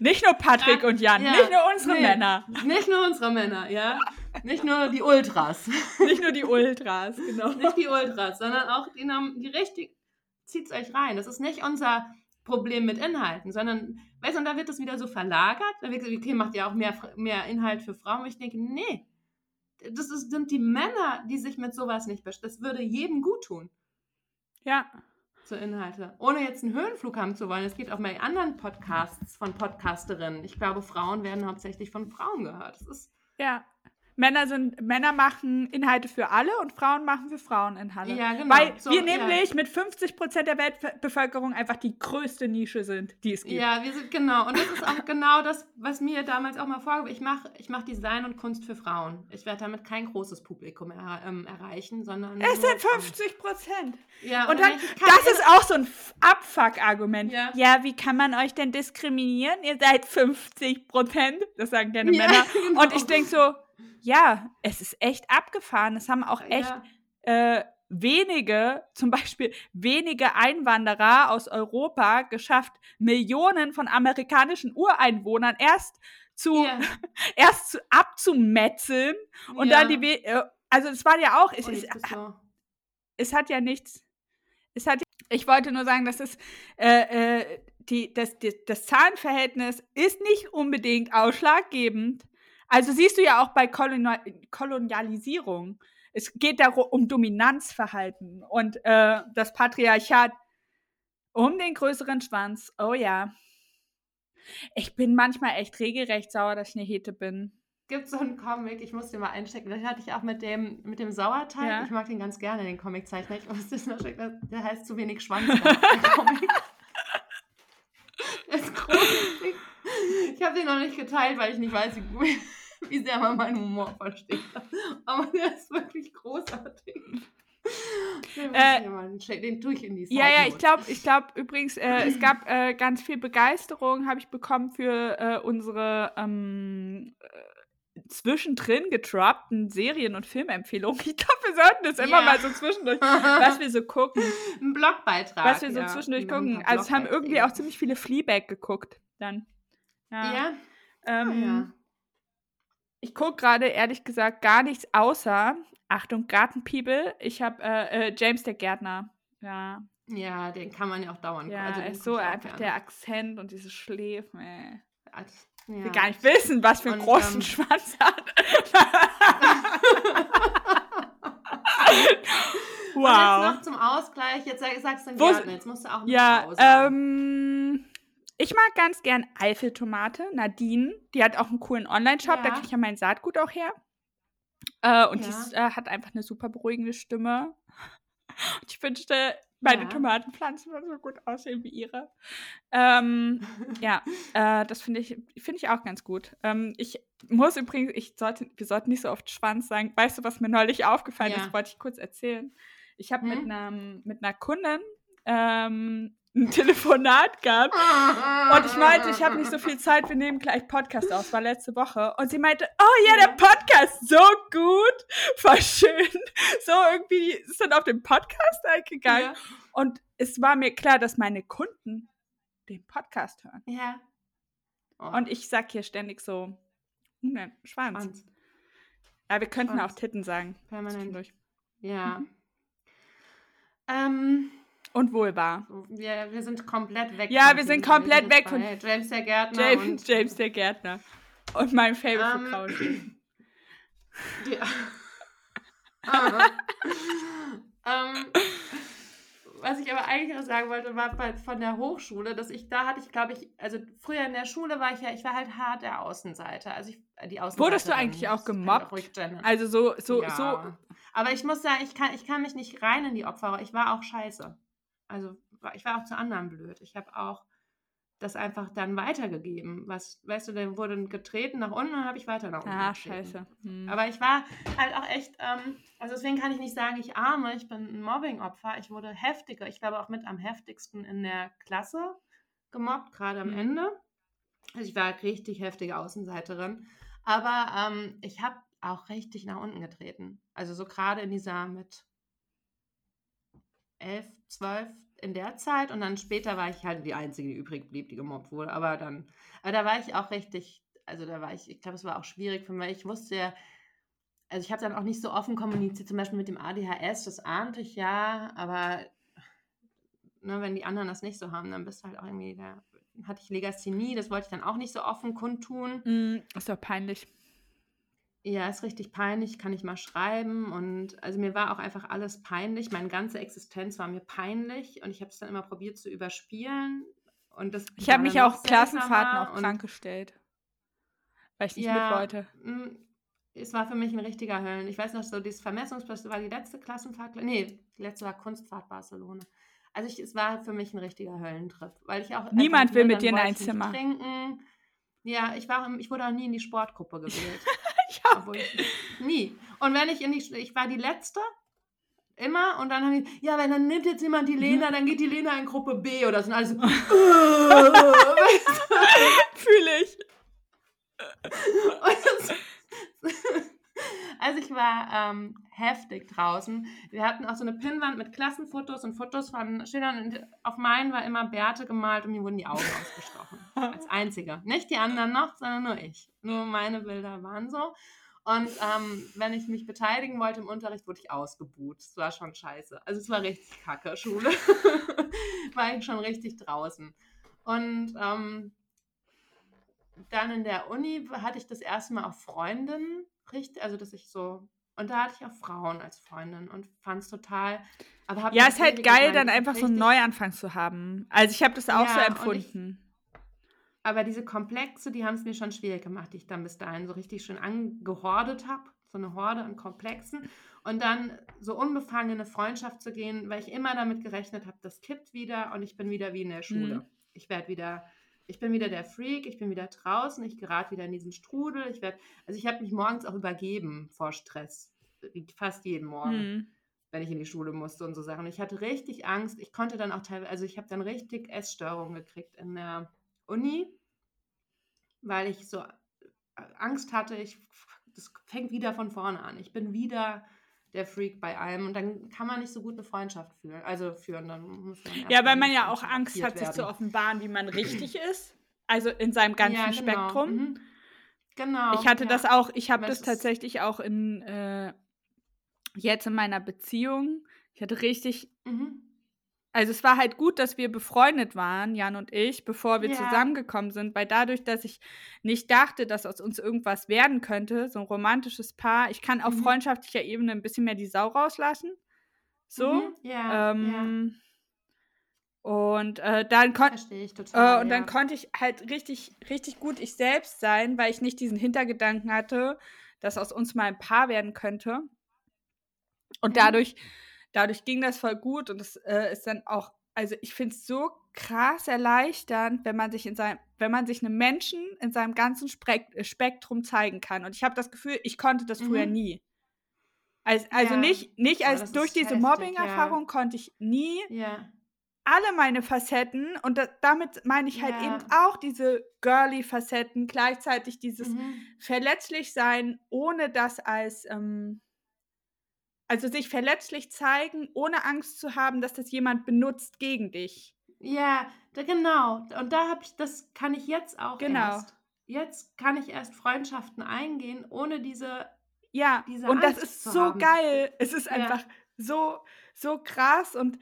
Speaker 2: Nicht nur Patrick ja, und Jan, ja. nicht nur unsere nee, Männer.
Speaker 1: Nicht nur unsere Männer, ja. Nicht nur die Ultras.
Speaker 2: Nicht nur die Ultras, genau.
Speaker 1: Nicht die Ultras, sondern auch die, die richtig, zieht's euch rein. Das ist nicht unser Problem mit Inhalten, sondern, weißt du, und da wird das wieder so verlagert. Da wird gesagt, okay, macht ja auch mehr, mehr Inhalt für Frauen. Und ich denke, nee, das ist, sind die Männer, die sich mit sowas nicht beschäftigen. Das würde jedem gut tun.
Speaker 2: Ja
Speaker 1: zu Inhalte. Ohne jetzt einen Höhenflug haben zu wollen. Es geht auch bei anderen Podcasts von Podcasterinnen. Ich glaube, Frauen werden hauptsächlich von Frauen gehört. Das ist
Speaker 2: ja. Männer sind, Männer machen Inhalte für alle und Frauen machen für Frauen Inhalte.
Speaker 1: Ja, genau.
Speaker 2: Weil
Speaker 1: So,
Speaker 2: wir
Speaker 1: ja.
Speaker 2: nämlich mit 50 Prozent der Weltbevölkerung einfach die größte Nische sind, die es gibt.
Speaker 1: Ja, wir sind genau. Und das ist auch genau das, was mir damals auch mal vorgeworfen Ich mache ich mach Design und Kunst für Frauen. Ich werde damit kein großes Publikum er, ähm, erreichen, sondern.
Speaker 2: Es sind
Speaker 1: Frauen.
Speaker 2: 50 Prozent.
Speaker 1: Ja,
Speaker 2: Und dann,
Speaker 1: ich kann-
Speaker 2: das ist auch so ein Abfuck-Argument.
Speaker 1: Ja.
Speaker 2: Ja. wie kann man euch denn diskriminieren? Ihr seid 50 Prozent. Das sagen gerne
Speaker 1: Ja,
Speaker 2: Männer.
Speaker 1: genau.
Speaker 2: Und ich denke so, ja, es ist echt abgefahren. Es haben auch echt
Speaker 1: Ja.
Speaker 2: äh, wenige, zum Beispiel wenige Einwanderer aus Europa geschafft, Millionen von amerikanischen Ureinwohnern erst zu,
Speaker 1: Ja.
Speaker 2: erst zu, abzumetzeln und
Speaker 1: Ja.
Speaker 2: dann die, We äh, also es war ja auch, es,
Speaker 1: Und
Speaker 2: es, hat ja nichts, es hat, ich wollte nur sagen, dass es, äh, äh, die, das, das, das Zahlenverhältnis ist nicht unbedingt ausschlaggebend. Also siehst du ja auch bei Kolonial Kolonialisierung. Es geht darum um Dominanzverhalten und äh, das Patriarchat um den größeren Schwanz. Oh ja. Ich bin manchmal echt regelrecht sauer, dass ich eine Hete bin.
Speaker 1: Gibt so einen Comic, ich muss den mal einstecken. Den hatte ich auch mit dem, mit dem Sauerteig.
Speaker 2: Ja.
Speaker 1: Ich mag den ganz gerne, den Comiczeichner. Ich muss das mal schicken. Der heißt zu wenig Schwanz. der Comic. Der ist großartig. Ich habe den noch nicht geteilt, weil ich nicht weiß, wie, wie sehr man meinen Humor versteht. Aber der ist wirklich großartig. Den,
Speaker 2: Äh,
Speaker 1: den tue ich in die
Speaker 2: Ja, ja, ich glaube, ich glaube übrigens, äh, es gab äh, ganz viel Begeisterung, habe ich bekommen für äh, unsere ähm, äh, zwischendrin gedroppten Serien- und Filmempfehlungen. Ich glaube, wir sollten das immer
Speaker 1: Ja.
Speaker 2: mal so zwischendurch, was wir so gucken,
Speaker 1: Ein Blogbeitrag.
Speaker 2: was wir so
Speaker 1: ja.
Speaker 2: zwischendurch gucken. Also es haben irgendwie auch ziemlich viele Fleabag geguckt dann. Ja.
Speaker 1: Ja,
Speaker 2: Ähm,
Speaker 1: ah, ja.
Speaker 2: Ich gucke gerade ehrlich gesagt gar nichts außer, Achtung, Gartenpiebel. Ich habe äh, äh, James der Gärtner. Ja,
Speaker 1: Ja, den kann man ja auch dauernd
Speaker 2: ja,
Speaker 1: also den
Speaker 2: ist so einfach der Akzent und diese Schläfen. Ey.
Speaker 1: Ja.
Speaker 2: will gar nicht wissen, was für einen
Speaker 1: Und,
Speaker 2: großen
Speaker 1: ähm,
Speaker 2: Schwanz hat.
Speaker 1: Und jetzt
Speaker 2: wow.
Speaker 1: noch zum Ausgleich, jetzt sag, sagst du
Speaker 2: Wo-
Speaker 1: Gärtner, jetzt musst du auch eine
Speaker 2: Ja, ähm, ich mag ganz gern Eifeltomate, Nadine. Die hat auch einen coolen Online-Shop, da
Speaker 1: Ja.
Speaker 2: kriege ich ja mein Saatgut auch her. Äh, und die
Speaker 1: Ja.
Speaker 2: ist, äh, hat einfach eine super beruhigende Stimme. Und ich wünschte, meine
Speaker 1: Ja.
Speaker 2: Tomatenpflanzen würden so gut aussehen wie ihre. Ähm, ja, äh, das finde ich, finde ich auch ganz gut. Ähm, ich muss übrigens, ich sollte, wir sollten nicht so oft Schwanz sagen. Weißt du, was mir neulich aufgefallen
Speaker 1: Ja.
Speaker 2: ist? Wollte ich kurz erzählen. Ich habe mit,
Speaker 1: Hm?
Speaker 2: einem- mit einer Kundin ähm, ein Telefonat gehabt. Und ich meinte, ich habe nicht so viel Zeit, wir nehmen gleich Podcast aus, war letzte Woche. Und sie meinte, oh ja, der Podcast, so gut, voll schön. So irgendwie ist dann auf den Podcast eingegangen.
Speaker 1: Ja.
Speaker 2: Und es war mir klar, dass meine Kunden den Podcast hören.
Speaker 1: ja. Oh,
Speaker 2: Und ich sag hier ständig so, hm, nein, Schwanz.
Speaker 1: Schwanz.
Speaker 2: Ja, wir könnten
Speaker 1: Schwanz.
Speaker 2: auch Titten sagen.
Speaker 1: Permanent. Ja.
Speaker 2: Mhm.
Speaker 1: Ähm,
Speaker 2: Und Vulva.
Speaker 1: wir, wir sind komplett weg.
Speaker 2: Ja, wir sind komplett
Speaker 1: sind
Speaker 2: weg von-
Speaker 1: James der Gärtner
Speaker 2: James,
Speaker 1: und
Speaker 2: James der Gärtner. Und mein Favorite für Couch.
Speaker 1: Die, ähm, was ich aber eigentlich noch sagen wollte, war von der Hochschule, dass ich da hatte ich, glaube ich, also früher in der Schule war ich ja, ich war halt hart der Außenseiter. Also ich, die Außenseiterin.
Speaker 2: Wurdest du eigentlich auch gemobbt? Also so, so,
Speaker 1: ja.
Speaker 2: so.
Speaker 1: Aber ich muss sagen, ich kann, ich kann mich nicht rein in die Opfer. Ich war auch scheiße. Also war- ich war auch zu anderen blöd. Ich habe auch das einfach dann weitergegeben. Was, weißt du, dann wurde getreten nach unten und habe ich weiter nach unten.
Speaker 2: Ah,
Speaker 1: getreten.
Speaker 2: scheiße. Hm.
Speaker 1: Aber ich war halt auch echt, ähm, also deswegen kann ich nicht sagen, ich arme, ich bin ein Mobbing-Opfer. Ich wurde heftiger, ich glaube auch mit am heftigsten in der Klasse gemobbt, gerade am
Speaker 2: Mhm.
Speaker 1: Ende. Also ich war richtig heftige Außenseiterin. Aber ähm, ich habe auch richtig nach unten getreten. Also so gerade in dieser mit elf, zwölf in der Zeit und dann später war ich halt die Einzige, die übrig blieb, die gemobbt wurde. Aber dann, aber da war ich auch richtig, also da war ich, ich glaube, es war auch schwierig für mich. Ich wusste ja, also ich habe dann auch nicht so offen kommuniziert, zum Beispiel mit dem ADHS, das ahnte ich ja, aber ne, wenn die anderen das nicht so haben, dann bist du halt auch irgendwie, da hatte ich Legasthenie, das wollte ich dann auch nicht so offen kundtun.
Speaker 2: Hm, ist doch peinlich.
Speaker 1: Ja, ist richtig peinlich, kann ich mal schreiben. Und also mir war auch einfach alles peinlich. Meine ganze Existenz war mir peinlich und ich habe es dann immer probiert zu überspielen. Und das
Speaker 2: Ich habe mich auch Klassenfahrten auch krank gestellt. Weil ich nicht
Speaker 1: Ja,
Speaker 2: mit wollte.
Speaker 1: mm, es war für mich ein richtiger Höllen. Ich weiß noch, so dieses Vermessungsfest war die letzte Klassenfahrt. Nee, die letzte war Kunstfahrt Barcelona. Also ich, es war für mich ein richtiger Höllentrip, weil ich auch
Speaker 2: niemand will mit dir in ein Zimmer
Speaker 1: trinken. Ja, ich war, ich wurde auch nie in die Sportgruppe gewählt. Ich, nie. Und wenn ich in die, ich war die letzte immer und dann haben die, ja, wenn dann nimmt jetzt jemand die Lena, dann geht die Lena in Gruppe B oder so. Und alles so,
Speaker 2: Fühle ich.
Speaker 1: Also ich war ähm, heftig draußen. Wir hatten auch so eine Pinnwand mit Klassenfotos und Fotos von Schülern und auf meinen war immer Bärte gemalt und mir wurden die Augen ausgestochen. Als einziger. Nicht die anderen noch, sondern nur ich. Nur meine Bilder waren so. Und ähm, wenn ich mich beteiligen wollte im Unterricht, wurde ich ausgebuht. Das war schon scheiße. Also es war richtig kacke, Schule. war ich schon richtig draußen. Und ähm, dann in der Uni hatte ich das erste Mal auch Freundinnen, richtig, also dass ich so, und da hatte ich auch Frauen als Freundin und fand es total.
Speaker 2: Aber ja, es ist halt geil, dann einfach so einen Neuanfang zu haben. Also ich habe das auch ja, so empfunden.
Speaker 1: Ich, aber diese Komplexe, die haben es mir schon schwierig gemacht, die ich dann bis dahin so richtig schön angehordet habe. So eine Horde an Komplexen. Und dann so unbefangen in eine Freundschaft zu gehen, weil ich immer damit gerechnet habe, das kippt wieder und ich bin wieder wie in der Schule. Mhm. Ich werde wieder ich bin wieder der Freak, ich bin wieder draußen, ich gerate wieder in diesen Strudel. Ich werde, also ich habe mich morgens auch übergeben vor Stress. Fast jeden Morgen, mhm. wenn ich in die Schule musste und so Sachen. Ich hatte richtig Angst. Ich konnte dann auch teilweise, also ich habe dann richtig Essstörungen gekriegt in der Uni, weil ich so Angst hatte, ich, das fängt wieder von vorne an. Ich bin wieder der Freak bei allem und dann kann man nicht so gut eine Freundschaft führen, also führen. Dann muss
Speaker 2: man ja, weil man ja auch Angst hat, werden. sich zu offenbaren, wie man richtig ist. Also in seinem ganzen ja, genau. Spektrum. Mhm. Genau. Ich hatte ja. das auch, ich habe das tatsächlich auch in äh, jetzt in meiner Beziehung. Ich hatte richtig mhm. Also es war halt gut, dass wir befreundet waren, Jan und ich, bevor wir ja. zusammengekommen sind, weil dadurch, dass ich nicht dachte, dass aus uns irgendwas werden könnte, so ein romantisches Paar, ich kann auf mhm. freundschaftlicher Ebene ein bisschen mehr die Sau rauslassen. So. Mhm. Ja, ähm, ja. Und äh, dann konnte ich total, äh, und dann konnte ich halt richtig, richtig gut ich selbst sein, weil ich nicht diesen Hintergedanken hatte, dass aus uns mal ein Paar werden könnte. Und mhm. Dadurch ging das voll gut und es äh, ist dann auch, also ich finde es so krass erleichternd, wenn man sich in seinem, wenn man sich einem Menschen in seinem ganzen äh, Spektrum zeigen kann. Und ich habe das Gefühl, ich konnte das mhm. früher nie. Also, also ja. nicht, nicht als durch diese Mobbing-Erfahrung ja. konnte ich nie ja. alle meine Facetten und da, damit meine ich halt eben auch diese girly Facetten, gleichzeitig dieses mhm. verletzlich sein, ohne das als ähm, also sich verletzlich zeigen, ohne Angst zu haben, dass das jemand benutzt gegen dich.
Speaker 1: Ja, da, genau. Und da habe ich, das kann ich jetzt auch genau. erst. Jetzt kann ich erst Freundschaften eingehen, ohne diese.
Speaker 2: Ja, diese und Angst das ist so haben. geil. Es ist ja. einfach so, so krass. Und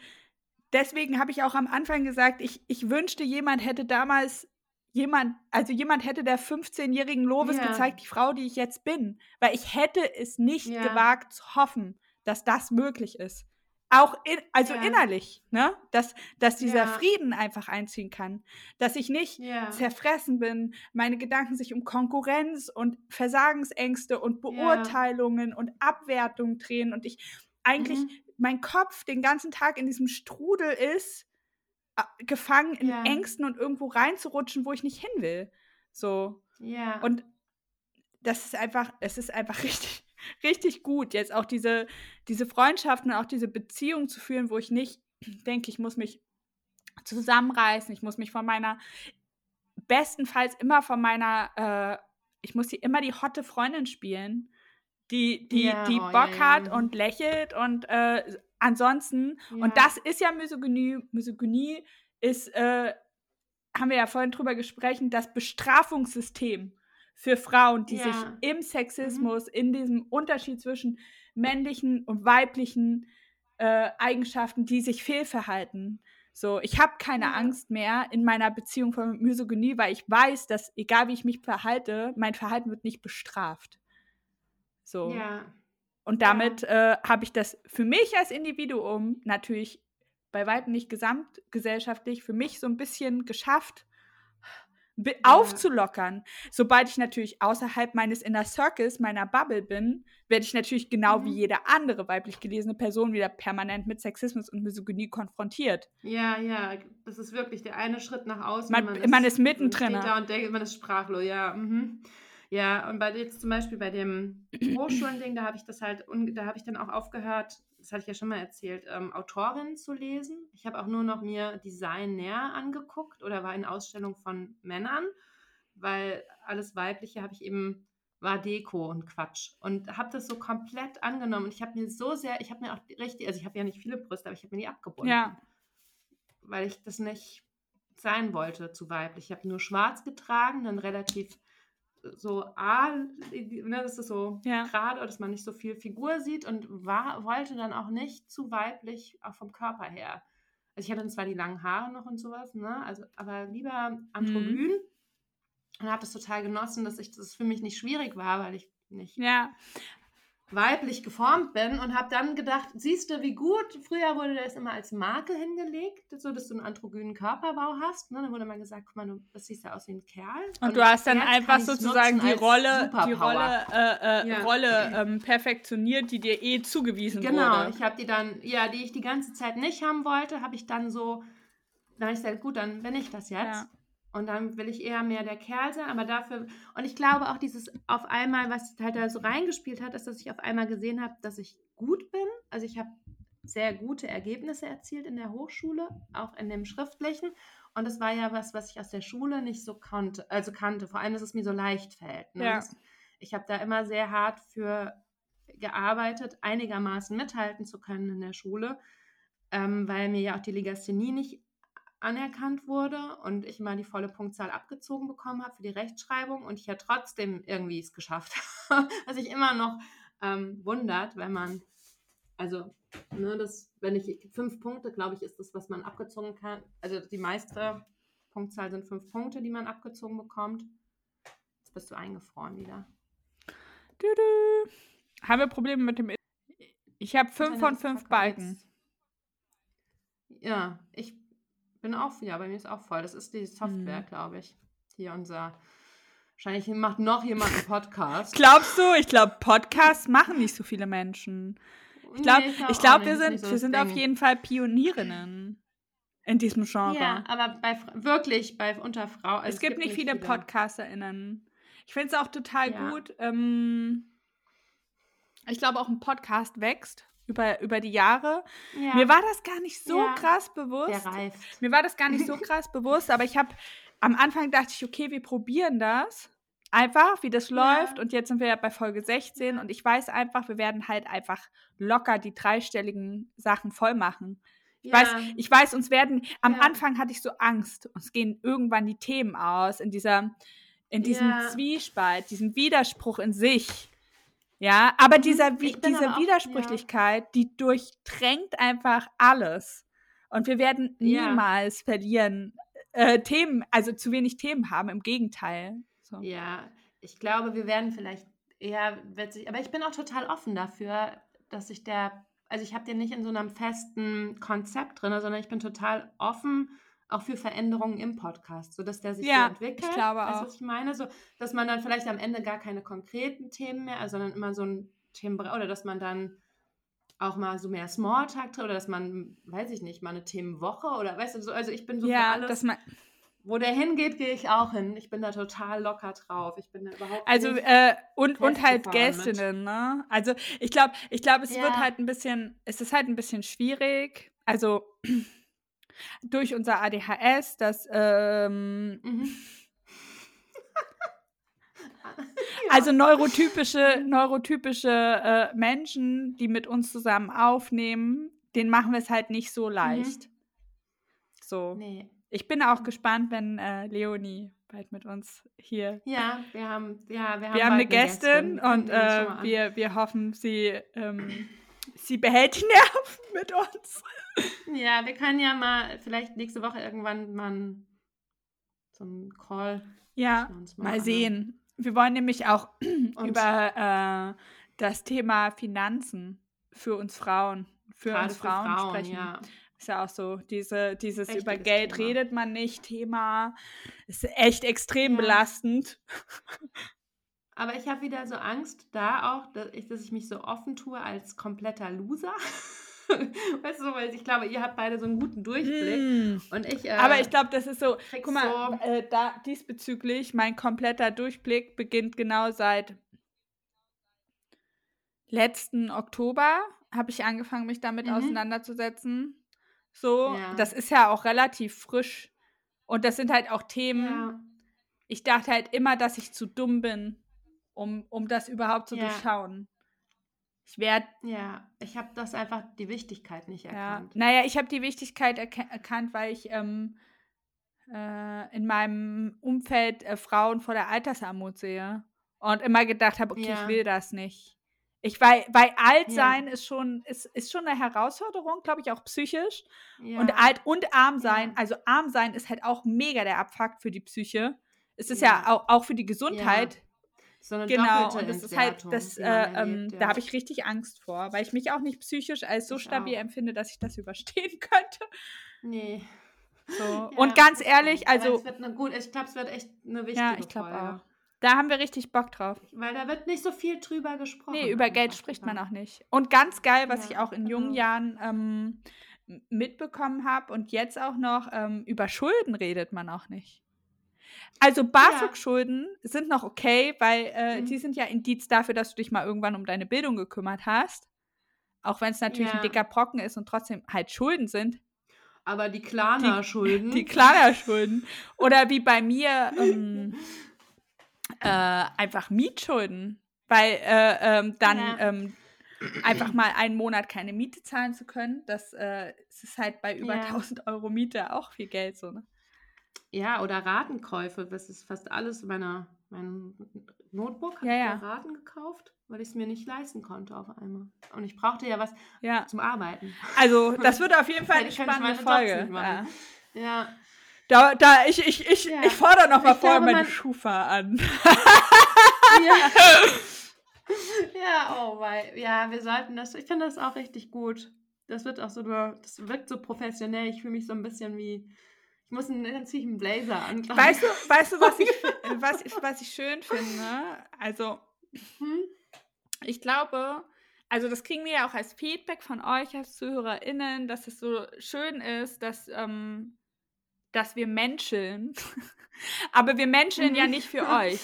Speaker 2: deswegen habe ich auch am Anfang gesagt, ich, ich wünschte, jemand hätte damals jemand, also jemand hätte der 15-jährigen Lovis ja. gezeigt, die Frau, die ich jetzt bin. Weil ich hätte es nicht ja. gewagt zu hoffen dass das möglich ist. Auch in, also ja. innerlich, ne? Dass, dass dieser ja. Frieden einfach einziehen kann. Dass ich nicht ja. zerfressen bin, meine Gedanken sich um Konkurrenz und Versagensängste und Beurteilungen und Abwertung drehen und ich eigentlich mhm. mein Kopf den ganzen Tag in diesem Strudel ist, gefangen in Ängsten und irgendwo reinzurutschen, wo ich nicht hin will. So.
Speaker 1: Ja.
Speaker 2: Und das ist einfach, es ist einfach richtig, richtig gut, jetzt auch diese, diese Freundschaften, auch diese Beziehung zu führen, wo ich nicht denke, ich muss mich zusammenreißen, ich muss mich von meiner, bestenfalls immer von meiner, äh, ich muss hier immer die hotte Freundin spielen, die, die, ja, die oh, Bock ja, ja. hat und lächelt und äh, ansonsten, und das ist ja Misogynie, Misogynie ist, äh, haben wir ja vorhin drüber gesprochen, das Bestrafungssystem für Frauen, die ja. sich im Sexismus, mhm. in diesem Unterschied zwischen männlichen und weiblichen äh, Eigenschaften, die sich fehlverhalten. So, ich habe keine ja. Angst mehr in meiner Beziehung von Misogynie, weil ich weiß, dass egal wie ich mich verhalte, mein Verhalten wird nicht bestraft. So.
Speaker 1: Ja.
Speaker 2: Und damit ja. äh, habe ich das für mich als Individuum natürlich bei weitem nicht gesamtgesellschaftlich für mich so ein bisschen geschafft, aufzulockern. Sobald ich natürlich außerhalb meines Inner Circles, meiner Bubble bin, werde ich natürlich genau mhm. wie jede andere weiblich gelesene Person wieder permanent mit Sexismus und Misogynie konfrontiert.
Speaker 1: Ja, ja, das ist wirklich der eine Schritt nach außen.
Speaker 2: Man, man, ist, man ist mittendrin.
Speaker 1: Da und denkt, man ist sprachlos, ja. Mhm. Ja, und bei jetzt zum Beispiel bei dem Hochschulending, da habe ich das halt, da habe ich dann auch aufgehört, das hatte ich ja schon mal erzählt, ähm, Autorinnen zu lesen. Ich habe auch nur noch mir Design näher angeguckt oder war in Ausstellung von Männern, weil alles Weibliche habe ich eben war Deko und Quatsch und habe das so komplett angenommen und ich habe mir so sehr, ich habe mir auch richtig, also ich habe ja nicht viele Brüste, aber ich habe mir die abgebunden, ja. weil ich das nicht sein wollte zu weiblich. Ich habe nur schwarz getragen, dann relativ so A, ne, das ist so ja. gerade, dass man nicht so viel Figur sieht und war, wollte dann auch nicht zu weiblich, auch vom Körper her. Also ich hatte zwar die langen Haare noch und sowas, ne, also, aber lieber androgyn mhm. und habe das total genossen, dass ich das für mich nicht schwierig war, weil ich nicht
Speaker 2: ja
Speaker 1: weiblich geformt bin und habe dann gedacht, siehst du, wie gut, früher wurde das immer als Marke hingelegt, so dass du einen androgynen Körperbau hast. Ne? Dann wurde mal gesagt, guck mal, du das siehst ja aus wie ein Kerl.
Speaker 2: Und, und du hast dann einfach sozusagen die Rolle, die Rolle, äh, äh, ja. Rolle ähm, perfektioniert, die dir eh zugewiesen
Speaker 1: genau,
Speaker 2: wurde.
Speaker 1: Genau, ich habe die dann, ja, die ich die ganze Zeit nicht haben wollte, habe ich dann so, dann habe ich gesagt, gut, dann bin ich das jetzt. Ja. Und dann will ich eher mehr der Kerl sein, aber dafür, und ich glaube auch dieses auf einmal, was halt da so reingespielt hat, ist, dass ich auf einmal gesehen habe, dass ich gut bin. Also ich habe sehr gute Ergebnisse erzielt in der Hochschule, auch in dem Schriftlichen. Und das war ja was, was ich aus der Schule nicht so kannte, also kannte. Vor allem, dass es mir so leicht fällt. Ne? Ja. Ich habe da immer sehr hart für gearbeitet, einigermaßen mithalten zu können in der Schule, ähm, weil mir ja auch die Legasthenie nicht anerkannt wurde und ich mal die volle Punktzahl abgezogen bekommen habe für die Rechtschreibung und ich ja trotzdem irgendwie es geschafft habe. Was sich immer noch ähm, wundert, wenn man, also, ne, das, wenn ich fünf Punkte, glaube ich, ist das, was man abgezogen kann. Also die meiste Punktzahl sind fünf Punkte, die man abgezogen bekommt. Jetzt bist du eingefroren wieder.
Speaker 2: Du, du. Haben wir Probleme mit dem. Ich habe fünf von fünf Balken.
Speaker 1: Ja, ich bin auch, ja, bei mir ist auch voll. Das ist die Software, mhm. glaube ich. Hier unser. Wahrscheinlich macht noch jemand einen Podcast.
Speaker 2: Glaubst du? Ich glaube, Podcasts machen nicht so viele Menschen. Ich glaube, nee, glaub, glaub, wir sind, so wir sind auf jeden Fall Pionierinnen in diesem Genre.
Speaker 1: Ja, aber bei, wirklich bei unter Frauen.
Speaker 2: Also es, es, gibt, gibt nicht viele, viele. PodcasterInnen. Ich finde es auch total ja. gut. Ähm, ich glaube, auch ein Podcast wächst über, über die Jahre. Ja. Mir war das gar nicht so ja. krass bewusst. Der reift. Mir war das gar nicht so krass bewusst, aber ich habe am Anfang dachte ich, okay, wir probieren das. Einfach, wie das läuft. Ja. Und jetzt sind wir ja bei Folge 16 und ich weiß einfach, wir werden halt einfach locker die dreistelligen Sachen voll machen. Ich, weiß, ich weiß, uns werden, am Anfang hatte ich so Angst, uns gehen irgendwann die Themen aus in dieser, in diesem Zwiespalt, diesem Widerspruch in sich. Ja, aber mhm. dieser, diese Widersprüchlichkeit, ja. die durchdrängt einfach alles. Und wir werden niemals ja. verlieren, äh, Themen, also zu wenig Themen haben, im Gegenteil.
Speaker 1: So. Ja, ich glaube, wir werden vielleicht eher witzig, aber ich bin auch total offen dafür, dass ich der, also ich habe den nicht in so einem festen Konzept drin, sondern ich bin total offen auch für Veränderungen im Podcast, sodass der sich ja, so entwickelt. Ich glaube weißt, auch. was ich meine? So, dass man dann vielleicht am Ende gar keine konkreten Themen mehr, sondern immer so ein Themenbereich, oder dass man dann auch mal so mehr Smalltalk drin, oder dass man, weiß ich nicht, mal eine Themenwoche oder weißt du, so, also ich bin so
Speaker 2: ja,
Speaker 1: für alles.
Speaker 2: Dass man
Speaker 1: wo der hingeht, gehe ich auch hin. Ich bin da total locker drauf. Ich bin da überhaupt
Speaker 2: Also äh, und und halt Gästinnen, mit. ne? Also ich glaube, ich glaube, es ja. wird halt ein bisschen, es ist halt ein bisschen schwierig. Also durch unser ADHS, das ähm, mhm. Also neurotypische, neurotypische äh, Menschen, die mit uns zusammen aufnehmen, denen machen wir es halt nicht so mhm. leicht. Mhm. So. Nee. Ich bin auch gespannt, wenn äh, Leonie bald mit uns hier.
Speaker 1: Ja, wir haben, ja,
Speaker 2: wir haben, wir haben eine Gästin, Gästin und äh, wir, wir hoffen, sie, ähm, sie behält die Nerven mit uns.
Speaker 1: Ja, wir können ja mal vielleicht nächste Woche irgendwann mal so einen Call.
Speaker 2: Ja, mal, mal sehen. Wir wollen nämlich auch über äh, das Thema Finanzen für uns Frauen, für uns Frauen, Frauen, sprechen. Ja. Ist ja auch so, diese, dieses Richtiges über Geld Thema. redet man nicht Thema. Ist echt extrem ja. belastend.
Speaker 1: Aber ich habe wieder so Angst da auch, dass ich, dass ich mich so offen tue als kompletter Loser. weißt du, weil ich glaube, ihr habt beide so einen guten Durchblick. Mm. Und ich, äh,
Speaker 2: Aber ich glaube, das ist so, guck mal, so äh, da, diesbezüglich, mein kompletter Durchblick beginnt genau seit letzten Oktober, habe ich angefangen, mich damit mhm. auseinanderzusetzen. So, ja. das ist ja auch relativ frisch. Und das sind halt auch Themen. Ja. Ich dachte halt immer, dass ich zu dumm bin, um, um das überhaupt zu ja. durchschauen.
Speaker 1: Ich werde. Ja, ich habe das einfach die Wichtigkeit nicht erkannt.
Speaker 2: Ja. Naja, ich habe die Wichtigkeit erk erkannt, weil ich ähm, äh, in meinem Umfeld äh, Frauen vor der Altersarmut sehe und immer gedacht habe, okay, ja. ich will das nicht. Ich weil, weil alt sein ja. ist schon ist, ist schon eine Herausforderung, glaube ich, auch psychisch. Und alt und arm sein, also arm sein ist halt auch mega der Abfuck für die Psyche. Es ist ja, auch, auch für die Gesundheit so genau, und das ist halt, das, äh, ähm, ja. da habe ich richtig Angst vor, weil ich mich auch nicht psychisch als so ich stabil auch. empfinde, dass ich das überstehen könnte.
Speaker 1: Nee.
Speaker 2: So. Ja, und ganz ehrlich, also.
Speaker 1: Gut, ich glaube, es wird echt eine wichtige Ja, ich glaube auch.
Speaker 2: Da haben wir richtig Bock drauf.
Speaker 1: Weil da wird nicht so viel drüber gesprochen.
Speaker 2: Nee, über Geld spricht man auch nicht. Und ganz geil, was ja, ich auch in jungen genau. Jahren ähm, mitbekommen habe und jetzt auch noch, ähm, über Schulden redet man auch nicht. Also BAföG-Schulden ja. sind noch okay, weil äh, mhm. die sind ja Indiz dafür, dass du dich mal irgendwann um deine Bildung gekümmert hast. Auch wenn es natürlich ja. ein dicker Brocken ist und trotzdem halt Schulden sind.
Speaker 1: Aber die Klarna-Schulden.
Speaker 2: Die, die Klarna-Schulden. Oder wie bei mir ähm, äh, einfach Mietschulden. Weil äh, ähm, dann ja. ähm, einfach mal einen Monat keine Miete zahlen zu können, das, äh, das ist halt bei über 1000 Euro Miete auch viel Geld so, ne?
Speaker 1: Ja, oder Ratenkäufe. Das ist fast alles meiner, mein Notebook habe
Speaker 2: ja,
Speaker 1: ich ja. Raten gekauft, weil ich es mir nicht leisten konnte auf einmal. Und ich brauchte ja was ja. zum Arbeiten.
Speaker 2: Also, das wird auf jeden Fall eine spannende Folge.
Speaker 1: Ja.
Speaker 2: Da, da, ich, ich, ich, ja. ich fordere noch mal ich vorher meine Schufa an.
Speaker 1: ja. ja, oh, weil, ja, wir sollten das, ich finde das auch richtig gut. Das wird auch so, das wirkt so professionell. Ich fühle mich so ein bisschen wie ich muss einen, dann ziehe ich einen Blazer an.
Speaker 2: Weißt du, weißt du, was ich, was, ich, was ich schön finde? Also, hm? ich glaube, also das kriegen wir ja auch als Feedback von euch als ZuhörerInnen, dass es so schön ist, dass, ähm, dass wir menscheln. Aber wir menscheln ja nicht für euch.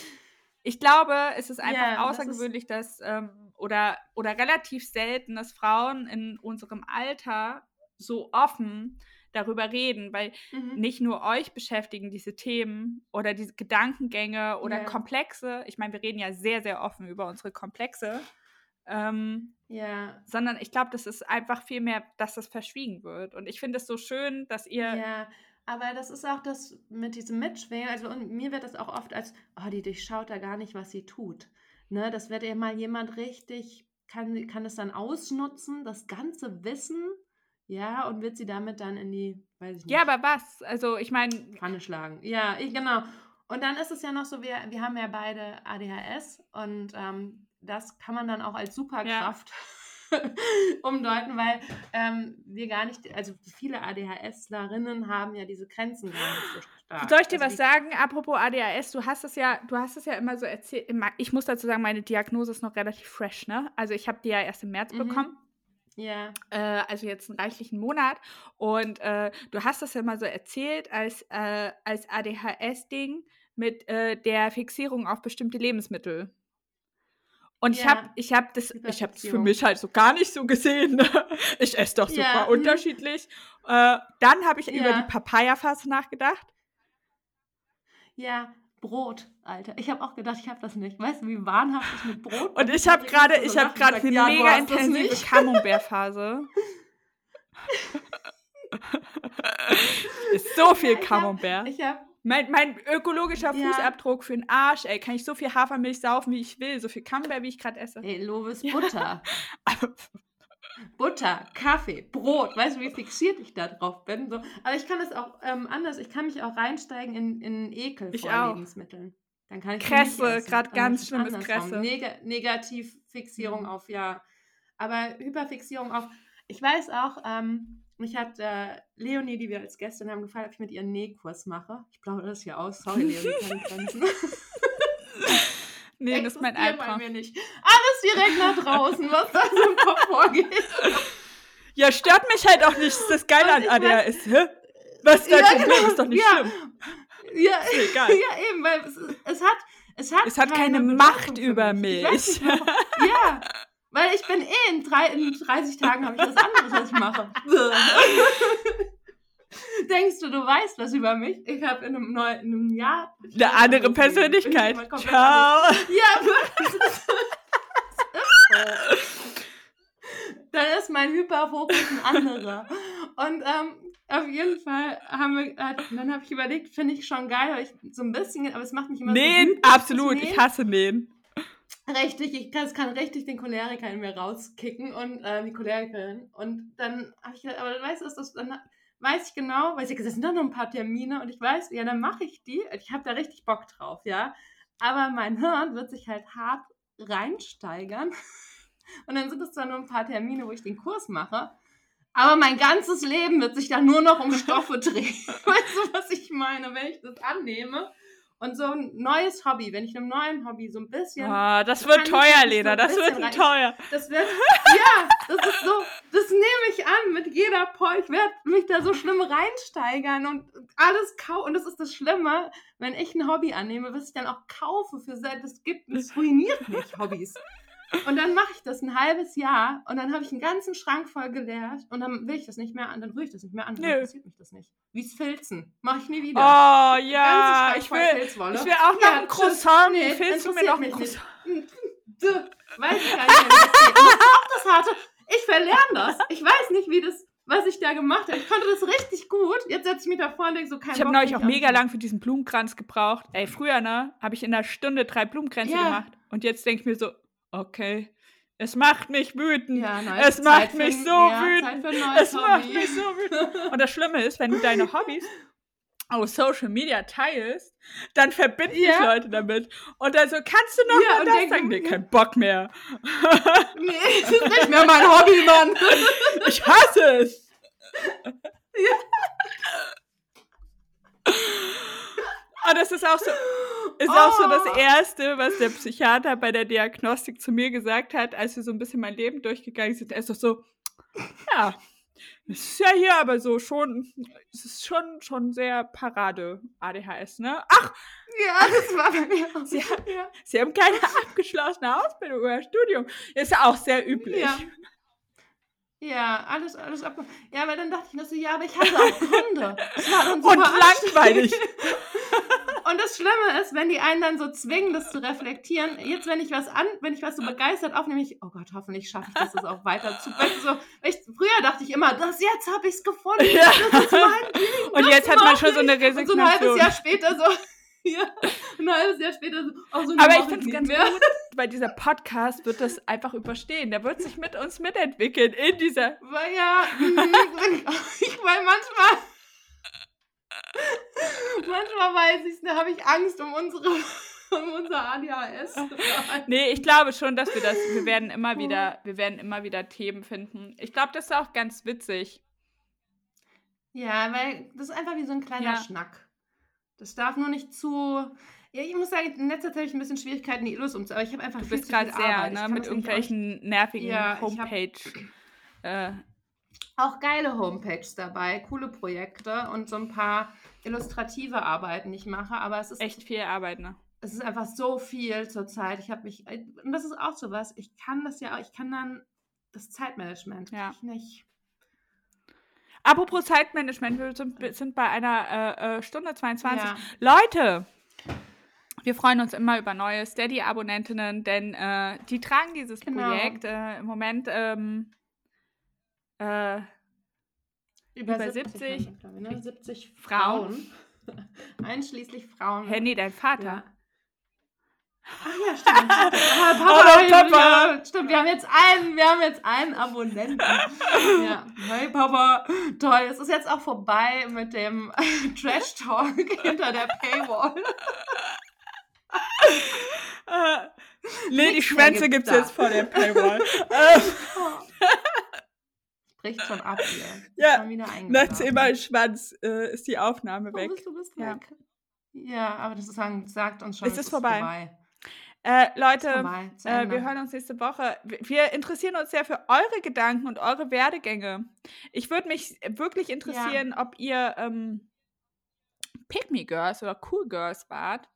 Speaker 2: Ich glaube, es ist einfach yeah, außergewöhnlich, das ist... dass, ähm, oder, oder relativ selten, dass Frauen in unserem Alter so offen darüber reden, weil mhm. nicht nur euch beschäftigen diese Themen oder diese Gedankengänge oder ja. Komplexe. Ich meine, wir reden ja sehr, sehr offen über unsere Komplexe. Ähm,
Speaker 1: ja.
Speaker 2: Sondern ich glaube, das ist einfach viel mehr, dass das verschwiegen wird. Und ich finde es so schön, dass ihr.
Speaker 1: Ja, aber das ist auch das mit diesem Mitschwingen. Also und mir wird das auch oft als, oh, die durchschaut da gar nicht, was sie tut. Ne, das wird ja mal jemand richtig, kann, kann es dann ausnutzen, das ganze Wissen ja, und wird sie damit dann in die, weiß ich nicht.
Speaker 2: Ja, aber was? Also, ich meine.
Speaker 1: Pfanne schlagen. Ja, ich, genau. Und dann ist es ja noch so, wir, wir haben ja beide ADHS und ähm, das kann man dann auch als Superkraft ja. umdeuten, weil ähm, wir gar nicht, also viele ADHSlerinnen haben ja diese Grenzen gar nicht so stark.
Speaker 2: Soll ich dir also was sagen? Apropos ADHS, du hast es ja, du hast es ja immer so erzählt. Ich muss dazu sagen, meine Diagnose ist noch relativ fresh, ne? Also ich habe die ja erst im März mhm. bekommen.
Speaker 1: Ja.
Speaker 2: Äh, also jetzt einen reichlichen Monat. Und äh, du hast das ja mal so erzählt als, äh, als ADHS-Ding mit äh, der Fixierung auf bestimmte Lebensmittel. Und ja. ich habe ich hab das, ich hab das für mich halt so gar nicht so gesehen. ich esse doch super ja. Mhm. unterschiedlich. Äh, dann habe ich über die Papaya-Phase nachgedacht.
Speaker 1: Ja, Brot, Alter. Ich habe auch gedacht, ich habe das nicht. Weißt du, wie wahnhaft ich mit Brot
Speaker 2: Und ich habe gerade, ich habe gerade eine ja, mega intensive Camembert-Phase. ist so viel Camembert.
Speaker 1: Ich habe
Speaker 2: mein, mein ökologischer Fußabdruck ja. für den Arsch, ey. Kann ich so viel Hafermilch saufen, wie ich will. So viel Camembert, wie ich gerade esse.
Speaker 1: Ey, Lovis Butter. Butter, Kaffee, Brot, weißt du, wie fixiert ich da drauf bin? So. Aber ich kann es auch ähm, anders, ich kann mich auch reinsteigen in, in Ekel
Speaker 2: ich
Speaker 1: vor
Speaker 2: auch.
Speaker 1: Lebensmitteln. Dann kann ich
Speaker 2: Kresse, gerade ganz schlimmes Kresse.
Speaker 1: Neg Negativfixierung mhm. auf, ja. Aber Hyperfixierung auf, ich weiß auch, ähm, mich hat äh, Leonie, die wir als Gästin haben, gefragt, ob ich mit ihr einen Nähkurs mache. Ich plaudere das hier aus. Sorry, Leonie, keine Grenzen.
Speaker 2: nee, das ist mein Albtraum.
Speaker 1: mir nicht. Alles direkt nach draußen, was da so im Kopf vorgeht.
Speaker 2: Ja, stört mich halt auch nicht. Das ist das Geile an ADHS. Hä? Was ist dein ja, Problem? Genau. Ist doch nicht ja. schlimm.
Speaker 1: Ja, egal. ja, eben, weil es, es hat es hat,
Speaker 2: es hat keine, keine Macht über mich.
Speaker 1: Nicht, ja, weil ich bin eh in, drei, in 30 Tagen habe ich was anderes, was ich mache. Denkst du, du weißt was über mich? Ich habe in, einem in einem Jahr
Speaker 2: eine andere Persönlichkeit. Ciao.
Speaker 1: Ja, dann ist mein Hyperfokus ein anderer. Und ähm, auf jeden Fall haben wir, äh, dann habe ich überlegt, finde ich schon geil, weil ich so ein bisschen, aber es macht mich immer
Speaker 2: Nähen, so wütend, absolut, ich hasse Nähen.
Speaker 1: Richtig, ich kann, es kann richtig den Choleriker in mir rauskicken und äh, die Cholerikerin. Und dann habe ich gedacht, aber dann weißt du, das, dann weiß ich genau, weil ich gesagt, sind doch noch ein paar Termine und ich weiß, ja, dann mache ich die. Ich habe da richtig Bock drauf, ja. Aber mein Hirn wird sich halt hart reinsteigern. Und dann sind es zwar nur ein paar Termine, wo ich den Kurs mache, aber mein ganzes Leben wird sich dann nur noch um Stoffe drehen. weißt du, was ich meine, wenn ich das annehme? Und so ein neues Hobby, wenn ich einem neuen Hobby so ein bisschen.
Speaker 2: Ah, das wird teuer, Lena, das wird rein, teuer.
Speaker 1: Das wird, ja, das ist so, das nehme ich an mit jeder Pol. Ich werde mich da so schlimm reinsteigern und alles kaufen. Und das ist das Schlimme, wenn ich ein Hobby annehme, was ich dann auch kaufe für das gibt, das ruiniert mich, Hobbys. Und dann mache ich das ein halbes Jahr und dann habe ich einen ganzen Schrank voll geleert und dann will ich das nicht mehr an, dann rühre ich das nicht mehr an, dann Nö. interessiert mich das nicht. Wie es Filzen, mache ich nie wieder.
Speaker 2: Oh ja, ich will, ich will auch noch ja, ein Croissant. Nee, Filzt du mir noch ein Croissant?
Speaker 1: Weiß ich gar nicht, wie das auch das harte. Ich verlerne das. Ich weiß nicht, wie das was ich da gemacht habe. Ich konnte das richtig gut. Jetzt setze ich mich da vor und denke so, kein
Speaker 2: Ich habe neulich auch mega lang für diesen Blumenkranz gebraucht. Ey, früher, ne, habe ich in einer Stunde drei Blumenkränze ja. gemacht. Und jetzt denke ich mir so, okay. Es macht mich wütend. Ja, es Zeit macht mich so ja, wütend. Es Hobby. macht mich so wütend. Und das Schlimme ist, wenn du deine Hobbys auf Social Media teilst, dann verbinden ja. sich Leute damit. Und dann so, kannst du noch ja, mal das sagen? Nee, kein Bock mehr.
Speaker 1: Nee, das ist nicht mehr mein Hobby, Mann.
Speaker 2: Ich hasse es. Ja. Und das ist auch so, ist oh. auch so das oh. Erste, was der Psychiater bei der Diagnostik zu mir gesagt hat, als wir so ein bisschen mein Leben durchgegangen sind. Er ist doch so, ja, es ist ja hier aber so schon, es ist schon, schon sehr Parade ADHS, ne? Ach!
Speaker 1: Ja, das war bei mir auch.
Speaker 2: Sie, ja. Sie haben keine abgeschlossene Ausbildung oder Studium. Ist auch sehr üblich.
Speaker 1: Ja. Ja, alles, alles ab. Ja, aber dann dachte ich mir so, ja, aber ich hatte auch Gründe.
Speaker 2: Und langweilig.
Speaker 1: Und das Schlimme ist, wenn die einen dann so zwingen, das zu reflektieren. Jetzt, wenn ich was an, wenn ich was so begeistert aufnehme, ich, oh Gott, hoffentlich schaffe ich das, das auch weiter zu. So, ich, früher dachte ich immer, das jetzt habe ich es gefunden. Ja. Das ist mein
Speaker 2: Ding, Und jetzt hat man schon so eine Resignation. Und
Speaker 1: so ein halbes Jahr später so, ja, ein halbes Jahr später so, oh, so
Speaker 2: Aber ich finde es ganz mehr. gut, weil dieser Podcast wird das einfach überstehen. Der wird sich mit uns mitentwickeln in dieser.
Speaker 1: Weil ja, ich weil manchmal. manchmal weiß ich da habe ich Angst um unsere um unser ADHS.
Speaker 2: nee, ich glaube schon, dass wir das, wir werden immer wieder, wir werden immer wieder Themen finden. Ich glaube, das ist auch ganz witzig.
Speaker 1: Ja, weil das ist einfach wie so ein kleiner ja. Schnack. Das darf nur nicht zu. Ja, ich muss sagen, in letzter Zeit habe ich ein bisschen Schwierigkeiten, die Illus umzusetzen. Aber ich habe einfach
Speaker 2: Du bist gerade sehr, ne, mit irgendwelchen auch, nervigen ja, Homepage.
Speaker 1: Hab, äh, auch geile Homepages dabei, coole Projekte und so ein paar illustrative Arbeiten, die ich mache. Aber es ist
Speaker 2: echt viel Arbeit, ne?
Speaker 1: Es ist einfach so viel zurzeit. Ich habe mich, und das ist auch so was. Ich kann das ja auch, ich kann dann das Zeitmanagement ja. ich nicht.
Speaker 2: Apropos Zeitmanagement, wir sind, sind bei einer äh, äh Stunde 22. Ja. Leute, wir freuen uns immer über neue Steady-Abonnentinnen, denn äh, die tragen dieses genau. Projekt äh, im Moment ähm, äh, über, über 70, 70,
Speaker 1: ne? 70 Frauen. Einschließlich Frauen.
Speaker 2: Hä, nee, dein Vater. Ja.
Speaker 1: Ach ja, stimmt. Ah, Papa, Hallo, Papa. Ja, stimmt, wir haben jetzt einen, wir haben jetzt einen Abonnenten. ja. Hey Papa, toll. Es ist jetzt auch vorbei mit dem Trash Talk hinter der Paywall.
Speaker 2: uh, nee, die Schwänze gibt's, gibt's jetzt vor der Paywall.
Speaker 1: bricht schon ab hier.
Speaker 2: Ja, nach zehnmal Schwanz äh, ist die Aufnahme oh, weg.
Speaker 1: Bist, du bist ja. weg. Ja, aber das ist, sagt uns schon,
Speaker 2: es ist, ist vorbei. vorbei. Äh, Leute, äh, wir hören uns nächste Woche. Wir interessieren uns sehr für eure Gedanken und eure Werdegänge. Ich würde mich wirklich interessieren, ja. ob ihr ähm, Pick Me Girls oder Cool Girls wart.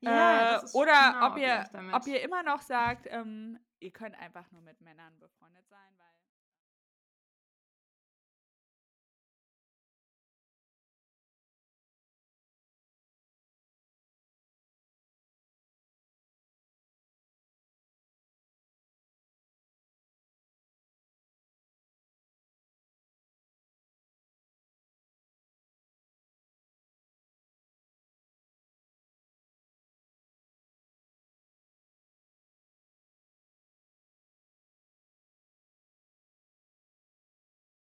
Speaker 2: Ja, äh, oder genau, ob, ihr, ob ihr immer noch sagt, ähm, ihr könnt einfach nur mit Männern befreundet sein, weil.